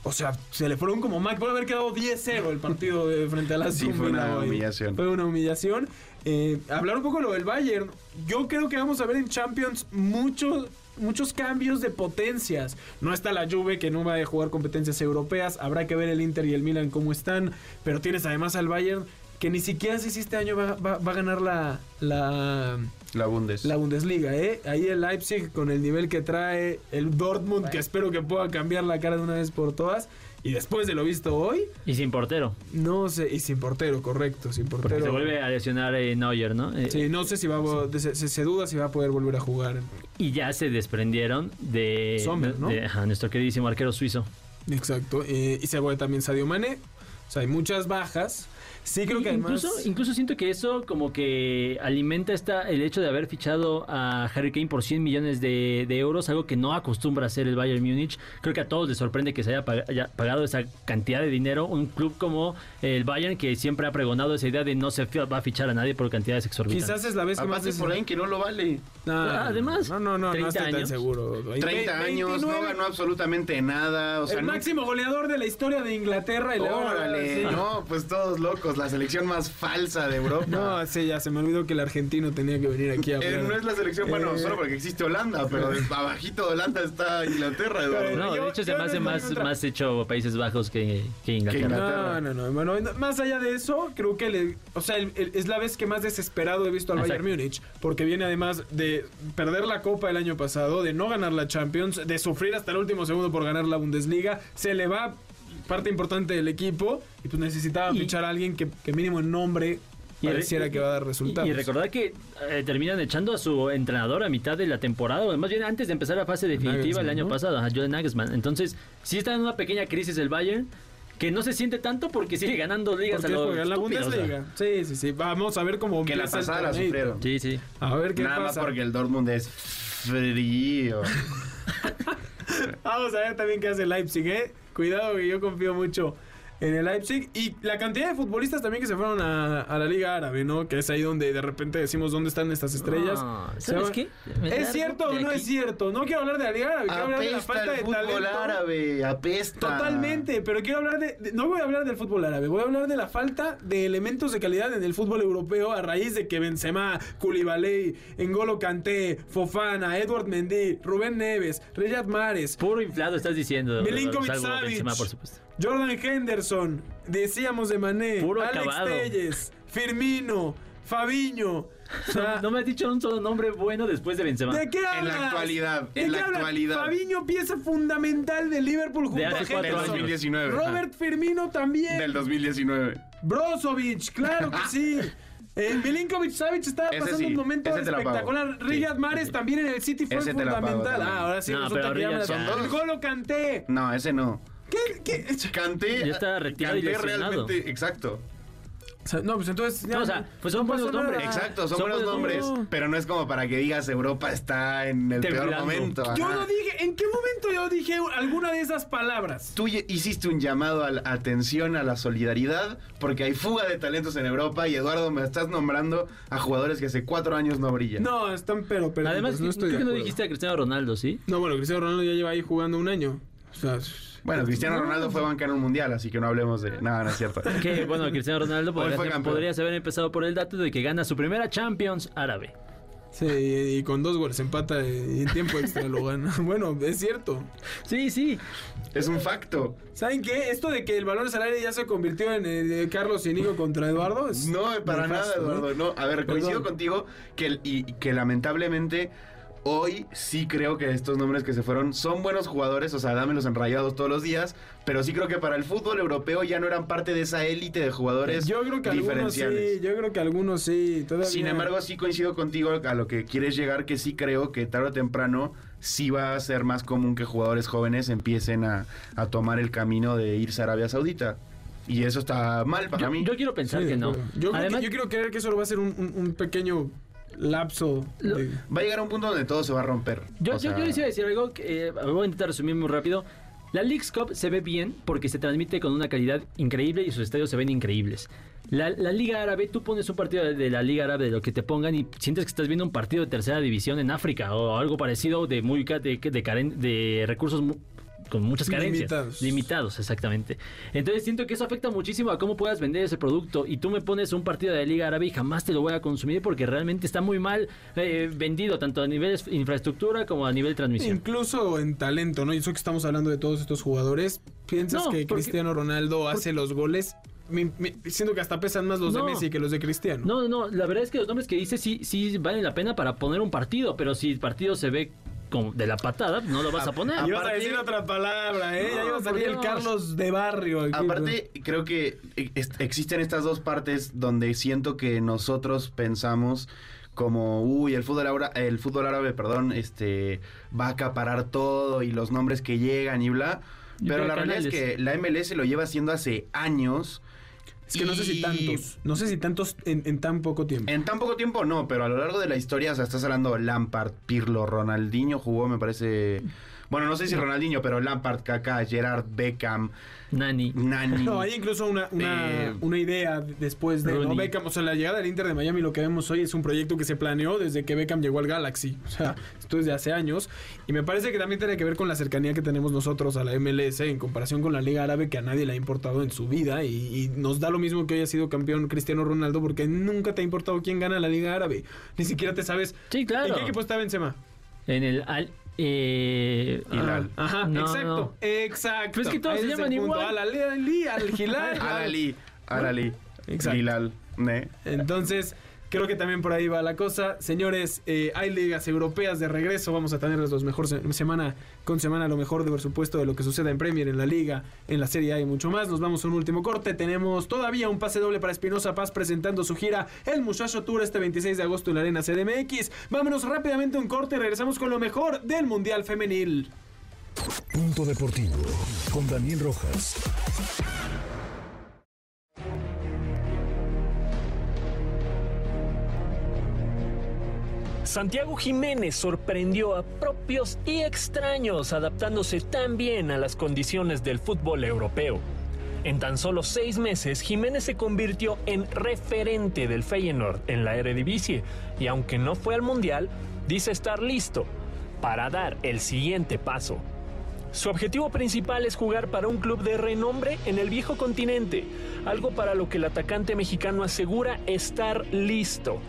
o sea, se le fueron como Mac. Puede haber quedado 10-0 el partido de frente a la *laughs* Sí, fue una humillación. Fue una humillación. Eh, hablar un poco de lo del Bayern. Yo creo que vamos a ver en Champions muchos muchos cambios de potencias. No está la Juve que no va a jugar competencias europeas. Habrá que ver el Inter y el Milan cómo están. Pero tienes además al Bayern que ni siquiera sé si este año va, va- va a ganar la, la, La Bundes. la Bundesliga. ¿eh? Ahí el Leipzig con el nivel que trae, el Dortmund que espero que pueda cambiar la cara de una vez por todas. Y después de lo visto hoy, Y sin portero. no sé, y sin portero, correcto, sin Porque portero. se vuelve a lesionar eh, Neuer, ¿no? Eh, Sí, no sé si va a, se, duda si va a poder volver a jugar. Y ya se desprendieron de, Sommer, ¿no? de- ajá, nuestro queridísimo arquero suizo. Exacto. eh, y se fue también Sadio Mane. O sea, hay muchas bajas. Sí, creo Y que además. incluso, incluso siento que eso como que alimenta esta, el hecho de haber fichado a Harry Kane por 100 millones de, de euros, algo que no acostumbra a hacer el Bayern Múnich. Creo que a todos les sorprende que se haya pag- haya pagado esa cantidad de dinero. Un club como el Bayern que siempre ha pregonado esa idea de no se va a fichar a nadie por cantidades exorbitantes. Quizás es la vez que más. Por ahí que no lo vale. No, Ah, además, No, no, no, no 30 estoy tan años. seguro. 30 años, no 29. ganó absolutamente nada. O sea, el no- máximo goleador de la historia de Inglaterra. Y Órale, no, pues todos locos, la selección más falsa de Europa. No, sí, ya se me olvidó que el argentino tenía que venir aquí a Eh, hablar. no es la selección, bueno, Eh, solo porque existe Holanda, pero *laughs* abajito de Holanda está Inglaterra, Eduardo. No, Yo- de hecho se me no hace más, más hecho Países Bajos que, que Inglaterra. Inglaterra. No, no, no. Bueno, más allá de eso, creo que le- o sea, el- el- es la vez que más desesperado he visto al Exacto. Bayern Múnich, porque viene además de perder la Copa el año pasado, de no ganar la Champions, de sufrir hasta el último segundo por ganar la Bundesliga, se le va parte importante del equipo y pues necesitaba Y- fichar a alguien que, que mínimo en nombre Y re- pareciera que va a dar resultados. Y, y recordar que eh, terminan echando a su entrenador a mitad de la temporada, o más bien antes de empezar la fase definitiva el año ¿no? pasado, a Julian Nagelsmann. Entonces, sí está en una pequeña crisis el Bayern, que no se siente tanto porque sigue ganando ligas Porque a lo la estúpido, o sea. Bundesliga. Sí, sí, sí. Vamos a ver cómo Que la pasada la sufrieron. Sí, sí. A ver qué Nada más pasa. porque el Dortmund es frío. *laughs* Vamos a ver también qué hace Leipzig, ¿eh? Cuidado que yo confío mucho en el Leipzig. Y la cantidad de futbolistas también que se fueron a, a la Liga Árabe, ¿no? Que es ahí donde de repente decimos dónde están estas estrellas. No, Se ¿Sabes qué? ¿Es cierto o no aquí. es cierto? No quiero hablar de la Liga Árabe, quiero hablar de la Apesta falta el de fútbol talento. árabe, apesta. Totalmente, pero quiero hablar de, de- No voy a hablar del fútbol árabe, voy a hablar de la falta de elementos de calidad en el fútbol europeo a raíz de que Benzema, Koulibaly, N'Golo Kanté, Fofana, Edward Mendy, Rubén Neves, Riyad Mahrez, Puro inflado estás diciendo. Milinkovic Savic, Benzema, por supuesto. Jordan Henderson, decíamos de Mané, Puro Alex acabado. Telles, Firmino, Fabiño. O sea, No me has dicho un solo nombre bueno después de Benzema. ¿De qué En hablas? la actualidad, ¿De en qué la hablas? actualidad. Fabiño, pieza fundamental de Liverpool junto hace a Del Henderson. años. 2019. Robert Firmino también. Del 2019. Brozovic, claro que sí. *laughs* Eh, Milinkovic Savic estaba Ese pasando sí, un momento espectacular. Riyad Mahrez también en el City fue Ese fundamental. Ah, ahora sí No, resulta que ya la- ya- El Golo Kanté. No, ese no. ¿Qué? qué? Canté. Ya está retirado y lesionado. realmente, exacto. O sea, no, pues entonces. ya No, o sea, pues son no buenos nombres. Exacto, son, Son buenos nombres, pero no es como para que digas Europa está en el peor momento. Yo no dije, ¿en qué momento yo dije alguna de esas palabras? Tú hiciste un llamado a la atención a la solidaridad porque hay fuga de talentos en Europa y Eduardo me estás nombrando a jugadores que hace cuatro años no brillan. No, están pero, pero Además, no estoy de que no dijiste a Cristiano Ronaldo, ¿sí? No, bueno, Cristiano Ronaldo ya lleva ahí jugando un año. O sea, Bueno, Cristiano no. Ronaldo fue banca en un mundial, así que no hablemos de nada, no es cierto. *laughs* Que bueno, Cristiano Ronaldo podría, fue campeón. podrías haber empezado por el dato de que gana su primera Champions árabe. Sí, y, con dos goles empata y en tiempo extra lo gana. *laughs* Bueno, es cierto. Sí, sí. Es un facto. ¿Saben qué? Esto de que el balón al aire ya se convirtió en eh, de Carlos y Nico contra Eduardo. es No, para nada, nefasto, ¿no? Eduardo. No, a ver, coincido Perdón. contigo que, y que lamentablemente hoy sí creo que estos nombres que se fueron son buenos jugadores, o sea, dámelos enrayados todos los días, pero sí creo que para el fútbol europeo ya no eran parte de esa élite de jugadores Yo creo que algunos sí, diferenciales. yo creo que algunos sí. Todavía. Sin embargo, sí coincido contigo a lo que quieres llegar, que sí creo que tarde o temprano sí va a ser más común que jugadores jóvenes empiecen a, a tomar el camino de irse a Arabia Saudita. Y eso está mal para Yo, mí. yo quiero pensar Sí, que no. Yo, creo Además, que- yo quiero creer que eso va a ser un, un- un pequeño lapso. Lo- de- Va a llegar a un punto donde todo se va a romper. Yo, yo, sea, yo les iba a decir algo que eh, voy a intentar resumir muy rápido. La League's Cup se ve bien porque se transmite con una calidad increíble y sus estadios se ven increíbles. La, la Liga Árabe, tú pones un partido de, de la Liga Árabe de lo que te pongan y sientes que estás viendo un partido de tercera división en África o algo parecido de muy de, de, caren- de recursos con muchas carencias. Limitados. Limitados, exactamente. Entonces siento que eso afecta muchísimo a cómo puedas vender ese producto. Y tú me pones un partido de Liga Árabe y jamás te lo voy a consumir porque realmente está muy mal eh, vendido, tanto a nivel de infraestructura como a nivel de transmisión. Incluso en talento, ¿no? Y eso que estamos hablando de todos estos jugadores. ¿Piensas No, que porque- Cristiano Ronaldo hace los goles? Me- me- siento que hasta pesan más los No. de Messi que los de Cristiano. No, no, la verdad es que los nombres que dice sí, sí valen la pena para poner un partido, pero si el partido se ve como de la patada, no lo vas a poner. a- Ibas a decir otra palabra, ¿eh? ya No, iba a salir el. Carlos de barrio. aquí, Aparte, creo que es- existen estas dos partes donde siento que nosotros pensamos como, uy, el fútbol, ára- el fútbol árabe, perdón, este, va a acaparar todo y los nombres que llegan y bla. Y Pero la realidad es que la MLS lo lleva haciendo hace años. Es que no sé si tantos. No sé si tantos en, en tan poco tiempo. En tan poco tiempo no, pero a lo largo de la historia, o sea, estás hablando Lampard, Pirlo, Ronaldinho jugó, me parece... Bueno, no sé si Ronaldinho, pero Lampard, Kaká, Gerard, Beckham, Nani. Nani... *laughs* No, hay incluso una, una, Eh, una idea después de ¿no? Beckham. O sea, la llegada del Inter de Miami, lo que vemos hoy es un proyecto que se planeó desde que Beckham llegó al Galaxy. O sea, esto es de hace años. Y me parece que también tiene que ver con la cercanía que tenemos nosotros a la MLS en comparación con la Liga Árabe, que a nadie le ha importado en su vida. Y, y nos da lo mismo que haya sido campeón Cristiano Ronaldo, porque nunca te ha importado quién gana la Liga Árabe. Ni siquiera te sabes. Sí, claro. ¿En qué equipo está Benzema? En el Al. Eh, Hilal. Ajá, No, exacto. no. Exacto. Pero es que todos se llaman igual. Al Ali, al Hilal. *laughs* Al Ali, Al Ali, Exacto. Entonces, creo que también por ahí va la cosa. Señores, eh, hay ligas europeas de regreso. Vamos a tenerles los mejor se- semana con semana lo mejor, de por supuesto, de lo que suceda en Premier, en la Liga, en la Serie A y mucho más. Nos vamos a un último corte. Tenemos todavía un pase doble para Espinosa Paz presentando su gira El Muchacho Tour este 26 de agosto en la Arena CDMX. Vámonos rápidamente a un corte y regresamos con lo mejor del Mundial Femenil. Punto Deportivo con Daniel Rojas. Santiago Jiménez sorprendió a propios y extraños adaptándose tan bien a las condiciones del fútbol europeo. En tan solo seis meses, Jiménez se convirtió en referente del Feyenoord en la Eredivisie y aunque no fue al Mundial, dice estar listo para dar el siguiente paso. Su objetivo principal es jugar para un club de renombre en el viejo continente, algo para lo que el atacante mexicano asegura estar listo.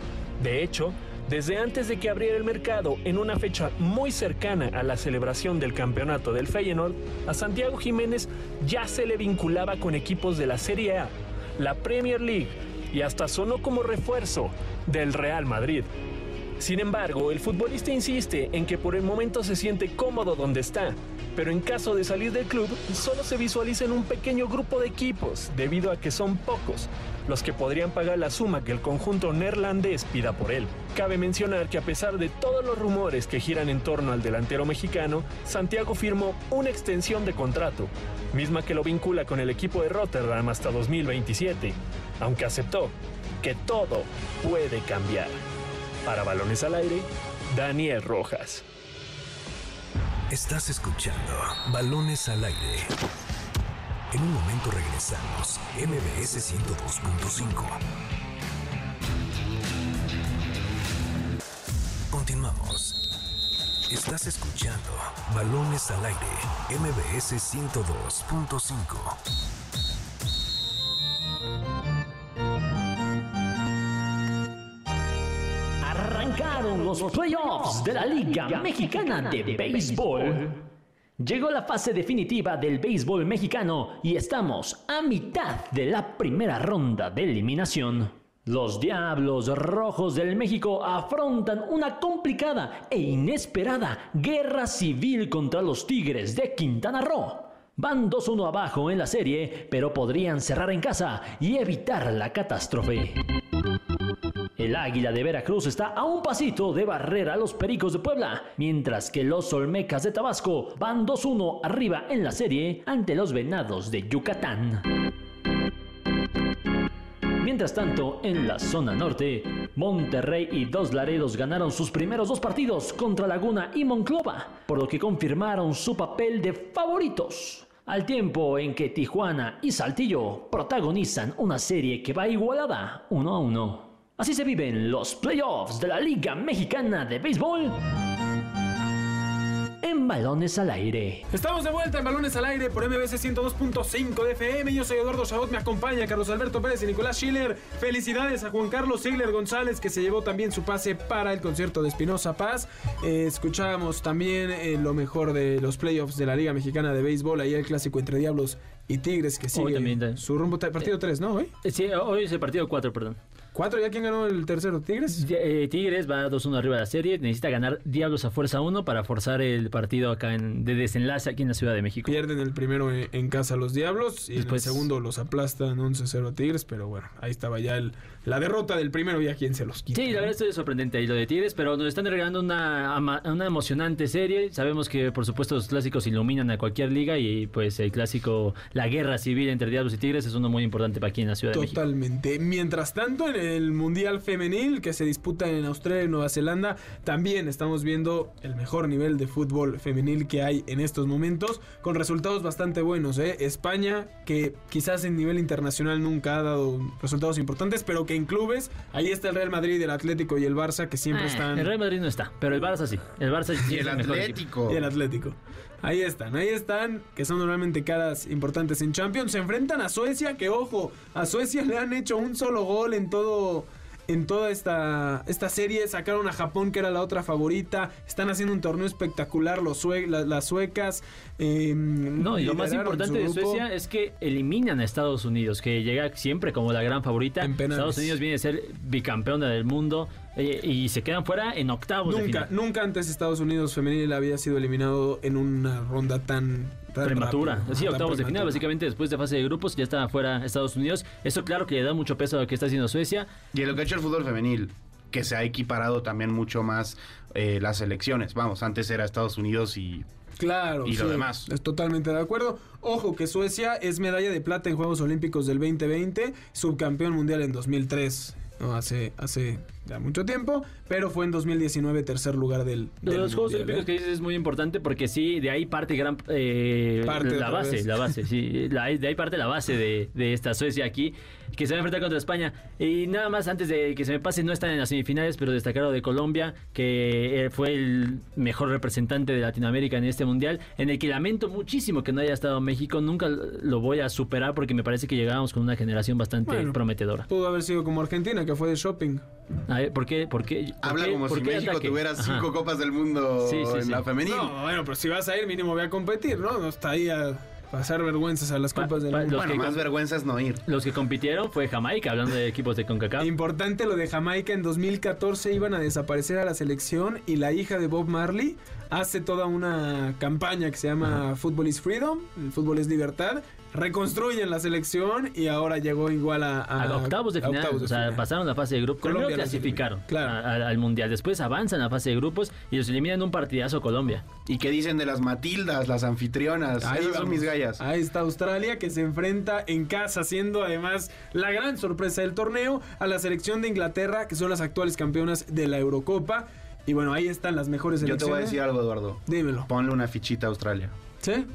De hecho, desde antes de que abriera el mercado, en una fecha muy cercana a la celebración del campeonato del Feyenoord, a Santiago Jiménez ya se le vinculaba con equipos de la Serie A, la Premier League y hasta sonó como refuerzo del Real Madrid. Sin embargo, el futbolista insiste en que por el momento se siente cómodo donde está, pero en caso de salir del club, solo se visualiza en un pequeño grupo de equipos, debido a que son pocos los que podrían pagar la suma que el conjunto neerlandés pida por él. Cabe mencionar que a pesar de todos los rumores que giran en torno al delantero mexicano, Santiago firmó una extensión de contrato, misma que lo vincula con el equipo de Rotterdam hasta 2027, aunque aceptó que todo puede cambiar. Para Balones al Aire, Daniel Rojas. Estás escuchando Balones al Aire. En un momento regresamos. MBS 102.5. Continuamos. Estás escuchando Balones al Aire. MBS 102.5. Arrancaron los playoffs de la Liga Mexicana de Béisbol. Llegó la fase definitiva del béisbol mexicano y estamos a mitad de la primera ronda de eliminación. Los Diablos Rojos del México afrontan una complicada e inesperada guerra civil contra los Tigres de Quintana Roo. Van 2-1 abajo en la serie, pero podrían cerrar en casa y evitar la catástrofe. El Águila de Veracruz está a un pasito de barrer a los Pericos de Puebla, mientras que los Olmecas de Tabasco van 2-1 arriba en la serie ante los Venados de Yucatán. Mientras tanto, en la zona norte, Monterrey y Dos Laredos ganaron sus primeros dos partidos contra Laguna y Monclova, por lo que confirmaron su papel de favoritos. Al tiempo en que Tijuana y Saltillo protagonizan una serie que va igualada 1 a 1. Así se viven los playoffs de la Liga Mexicana de Béisbol en balones al aire. Estamos de vuelta en Balones al Aire por MBC 102.5 de FM. Yo soy Eduardo Chabot, me acompaña Carlos Alberto Pérez y Nicolás Schiller. Felicidades a Juan Carlos Sigler González que se llevó también su pase para el concierto de Espinosa Paz. Eh, escuchábamos también eh, lo mejor de los playoffs de la Liga Mexicana de Béisbol. Ayer el clásico entre Diablos y Tigres que sigue también, también. su rumbo. Partido 3, ¿no? Hoy. Eh, Sí, hoy es el partido 4, perdón. ¿Cuatro? ¿Ya quién ganó el tercero? ¿Tigres? Eh, Tigres va 2-1 arriba de la serie. Necesita ganar Diablos a fuerza 1 para forzar el partido acá en, de desenlace aquí en la Ciudad de México. Pierden el primero en, en casa los Diablos y Después- en el segundo los aplastan 11-0 a Tigres, pero bueno, ahí estaba ya el, la derrota del primero y a quién se los quita. Sí, la verdad estoy sorprendente ahí lo de Tigres, pero nos están regalando una, una emocionante serie. Sabemos que por supuesto los clásicos iluminan a cualquier liga y pues el clásico, la guerra civil entre Diablos y Tigres es uno muy importante para aquí en la Ciudad de México. Totalmente. Mientras tanto, en el Mundial Femenil que se disputa en Australia y Nueva Zelanda, también estamos viendo el mejor nivel de fútbol femenil que hay en estos momentos, con resultados bastante buenos. ¿eh? España, que quizás en nivel internacional nunca ha dado resultados importantes, pero que en clubes, ahí está el Real Madrid, el Atlético y el Barça, que siempre Ah, están... El Real Madrid no está, pero el Barça sí. El Barça sí *laughs* Y es el mejor equipo. Atlético. Y el Atlético. Ahí están, ahí están, que son normalmente caras importantes en Champions. Se enfrentan a Suecia, que ojo, a Suecia le han hecho un solo gol en todo. En toda esta, esta serie sacaron a Japón, que era la otra favorita. Están haciendo un torneo espectacular los sue- la- las suecas. eh, No, y lo más importante de. Suecia es que eliminan a Estados Unidos, que llega siempre como la gran favorita. En. Estados Unidos viene a ser bicampeona del mundo eh, y se quedan fuera en octavos de Nunca, final. nunca antes Estados Unidos femenil había sido eliminado en una ronda tan, tan Prematura. rápida, sí, tan octavos de final, básicamente después de fase de grupos ya está fuera Estados Unidos. Eso claro que le da mucho peso a lo que está haciendo Suecia. Y en lo que ha hecho el fútbol femenil, que se ha equiparado también mucho más eh, las selecciones. Vamos, antes era Estados Unidos y Claro, Y lo sí, demás. Es totalmente de acuerdo. Ojo que Suecia es medalla de plata en Juegos Olímpicos del 2020, subcampeón mundial en 2003. No, hace, hace ya mucho tiempo, pero fue en 2019 tercer lugar del, del los Juegos Olímpicos ¿eh? que dices es muy importante porque sí, de ahí parte gran eh, Parte la base, vez. la base, sí, *laughs* la- de ahí parte la base de, de esta Suecia aquí, que se va a enfrentar contra España. Y nada más antes de que se me pase, no están en las semifinales, pero destacar lo de Colombia, que eh, fue el mejor representante de Latinoamérica en este mundial, en el que lamento muchísimo que no haya estado México, nunca lo voy a superar porque me parece que llegábamos con una generación bastante Bueno. prometedora. Pudo haber sido como Argentina, que fue de shopping. A ver, ¿por qué? ¿Por qué? por habla qué- como por si qué México ataque? tuviera Ajá. cinco copas del mundo Sí, sí, en sí. la femenil. No, bueno, pero si vas a ir, mínimo voy a competir, ¿no? No está ahí a pasar vergüenzas a las Pa- copas del pa- mundo. los bueno, que más con- vergüenza es no ir. Los que compitieron fue Jamaica, hablando de equipos de CONCACAF. Importante lo de Jamaica, en 2014 iban a desaparecer a la selección y la hija de Bob Marley hace toda una campaña que se llama Football is Freedom, el fútbol es libertad, reconstruyen la selección y ahora llegó igual a, a- a octavos de a final, octavos de o sea, final. pasaron la fase de grupos. Colombia Primero clasificaron claro. a- a- al mundial, después avanzan a la fase de grupos y los eliminan en un partidazo Colombia. ¿Y qué dicen de las Matildas, las anfitrionas? Ahí Esas son mis gallas. Ahí está Australia que se enfrenta en casa, siendo además la gran sorpresa del torneo a la selección de Inglaterra, que son las actuales campeonas de la Eurocopa. Y bueno, ahí están las mejores Yo te selecciones. voy a decir algo, Eduardo. Dímelo. Ponle una fichita a Australia. ¿Sí?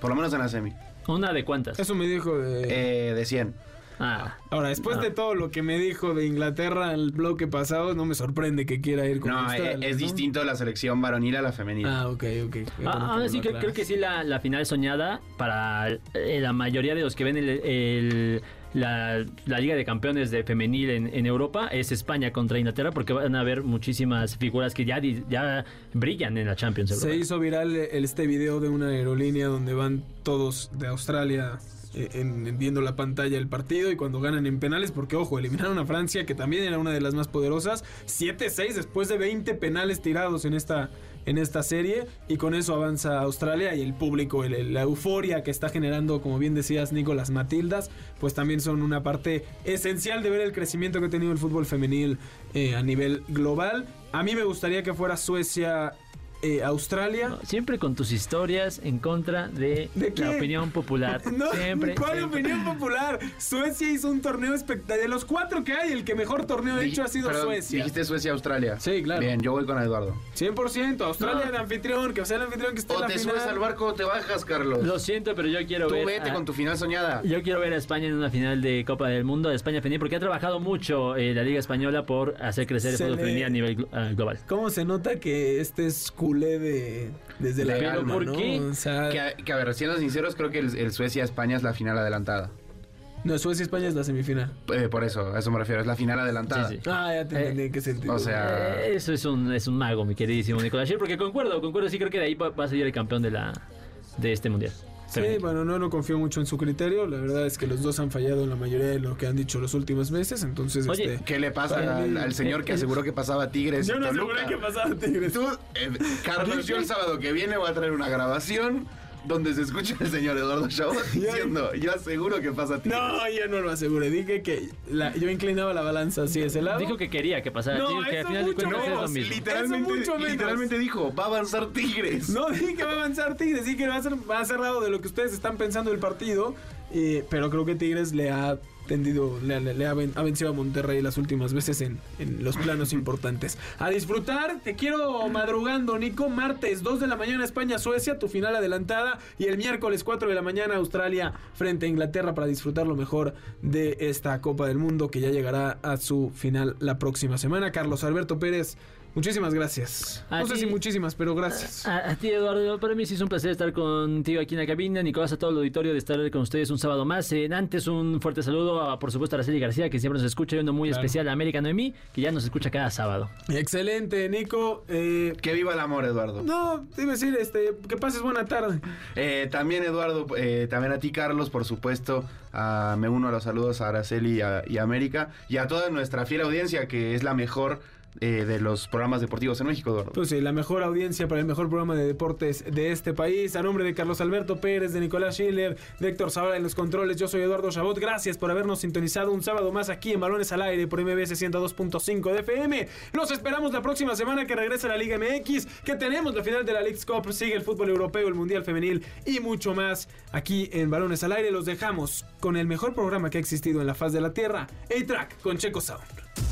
Por lo menos en la semi. ¿Una de cuántas? Eso me dijo de... Eh, de 100. Ah, Ahora, después Ah. de todo lo que me dijo de Inglaterra el bloque pasado, no me sorprende que quiera ir con No, Australia, eh, es ¿no? distinto la selección varonil a la femenil. Ah, ok, ok. Ah, aún así creo, creo que sí la, la final soñada para eh, la mayoría de los que ven el, el- la, la Liga de Campeones de femenil en, en Europa es España contra Inglaterra porque van a haber muchísimas figuras que ya, ya brillan en la Champions. Se Europa. hizo viral el- este video de una aerolínea donde van todos de Australia en- en viendo la pantalla del partido y cuando ganan en penales, porque ojo, eliminaron a Francia, que también era una de las más poderosas, 7-6 después de 20 penales tirados en esta, en esta serie y con eso avanza Australia y el público, el- el- la euforia que está generando, como bien decías, Nico, las Matildas, pues también son una parte esencial de ver el crecimiento que ha tenido el fútbol femenil eh, a nivel global. A mí me gustaría que fuera Suecia. Eh, Australia, No, siempre con tus historias en contra de, ¿De qué? la opinión popular. *laughs* No, siempre. ¿cuál siempre. opinión popular? Suecia hizo un torneo espectacular. De los cuatro que hay, el que mejor torneo Di- hecho ha sido perdón, Suecia. Dijiste Suecia-Australia. Sí, claro. Bien, yo voy con Eduardo. 100%. Australia No. de anfitrión, que sea el anfitrión que esté en O la te final. subes al barco o te bajas, Carlos. Lo siento, pero yo quiero Tú ver. vete a- con tu final soñada. Yo quiero ver a España en una final de Copa del Mundo, de España femenil, porque ha trabajado mucho eh, la Liga Española por hacer crecer el fútbol femenil a nivel glo- global. ¿Cómo se nota que este es culé de, desde la Pero, calma, ¿por ¿no? qué? O sea, Que, a- que, a ver, siendo sinceros, creo que el, el Suecia-España es la final adelantada. no, Suecia y España es la semifinal. Eh, por eso, a eso me refiero, es la final adelantada. Sí, sí. Ah, ya te Eh, entendí en qué sentido. o sea- Eh, eso es un, es un mago, mi queridísimo Nicolás Schier, porque concuerdo, concuerdo, sí creo que de ahí va va a salir el campeón de la de este mundial. Sí, bueno, no, no confío mucho en su criterio. La verdad es que los dos han fallado en la mayoría de lo que han dicho los últimos meses. Entonces, Oye, este, ¿qué le pasa al, al señor que aseguró que pasaba Tigres? Yo no aseguré que pasaba Tigres. Tú, eh, Carlos, yo el sábado que viene voy a traer una grabación donde se escucha el señor Eduardo Chabot *laughs* diciendo, yo aseguro que pasa Tigres. No, yo no lo aseguré. Dije que la- yo inclinaba la balanza hacia ese lado. Dijo que quería que pasara No, Tigres, que al final de mucho cuentas es lo mismo. Literalmente, Eso mucho menos. literalmente dijo, va a avanzar Tigres. No *laughs* dije que va a avanzar Tigres, dije que va a ser más cerrado de lo que ustedes están pensando del partido. eh, pero creo que Tigres le ha tendido, le, le- le ha, ven- ha vencido a Monterrey las últimas veces en, en los planos *laughs* importantes. A disfrutar, te quiero madrugando, Nico. Martes, 2 de la mañana, España-Suecia, tu final adelantada. Y el miércoles, 4 de la mañana, Australia frente a Inglaterra para disfrutar lo mejor de esta Copa del Mundo que ya llegará a su final la próxima semana. Carlos Alberto Pérez. Muchísimas gracias. A No sé ti- si muchísimas, pero gracias. A, a ti, Eduardo, para mí sí es un placer estar contigo aquí en la cabina. Nicolás, a todo el auditorio de estar con ustedes un sábado más. Eh, antes, un fuerte saludo a, por supuesto, a Araceli García, que siempre nos escucha, y uno muy Claro. especial a América Noemí, que ya nos escucha cada sábado. Excelente, Nico. Eh, Que viva el amor, Eduardo. no, te iba a decir, este, que pases buena tarde. Eh, también Eduardo, eh, también a ti Carlos, por supuesto, ah, me uno a los saludos a Araceli y a, y a América y a toda nuestra fiel audiencia que es la mejor eh, de los programas deportivos en México, Eduardo. Pues sí, la mejor audiencia para el mejor programa de deportes de este país. A nombre de Carlos Alberto Pérez, de Nicolás Schiller, de Héctor Zavala en los controles, yo soy Eduardo Chabot. Gracias por habernos sintonizado un sábado más aquí en Balones al Aire por MBS 102.5 de FM. Los esperamos la próxima semana que regrese la Liga MX, que tenemos la final de la League's Cup, sigue el fútbol europeo, el Mundial Femenil y mucho más aquí en Balones al Aire. Los dejamos con el mejor programa que ha existido en la faz de la Tierra, A-Track con Checo Sound.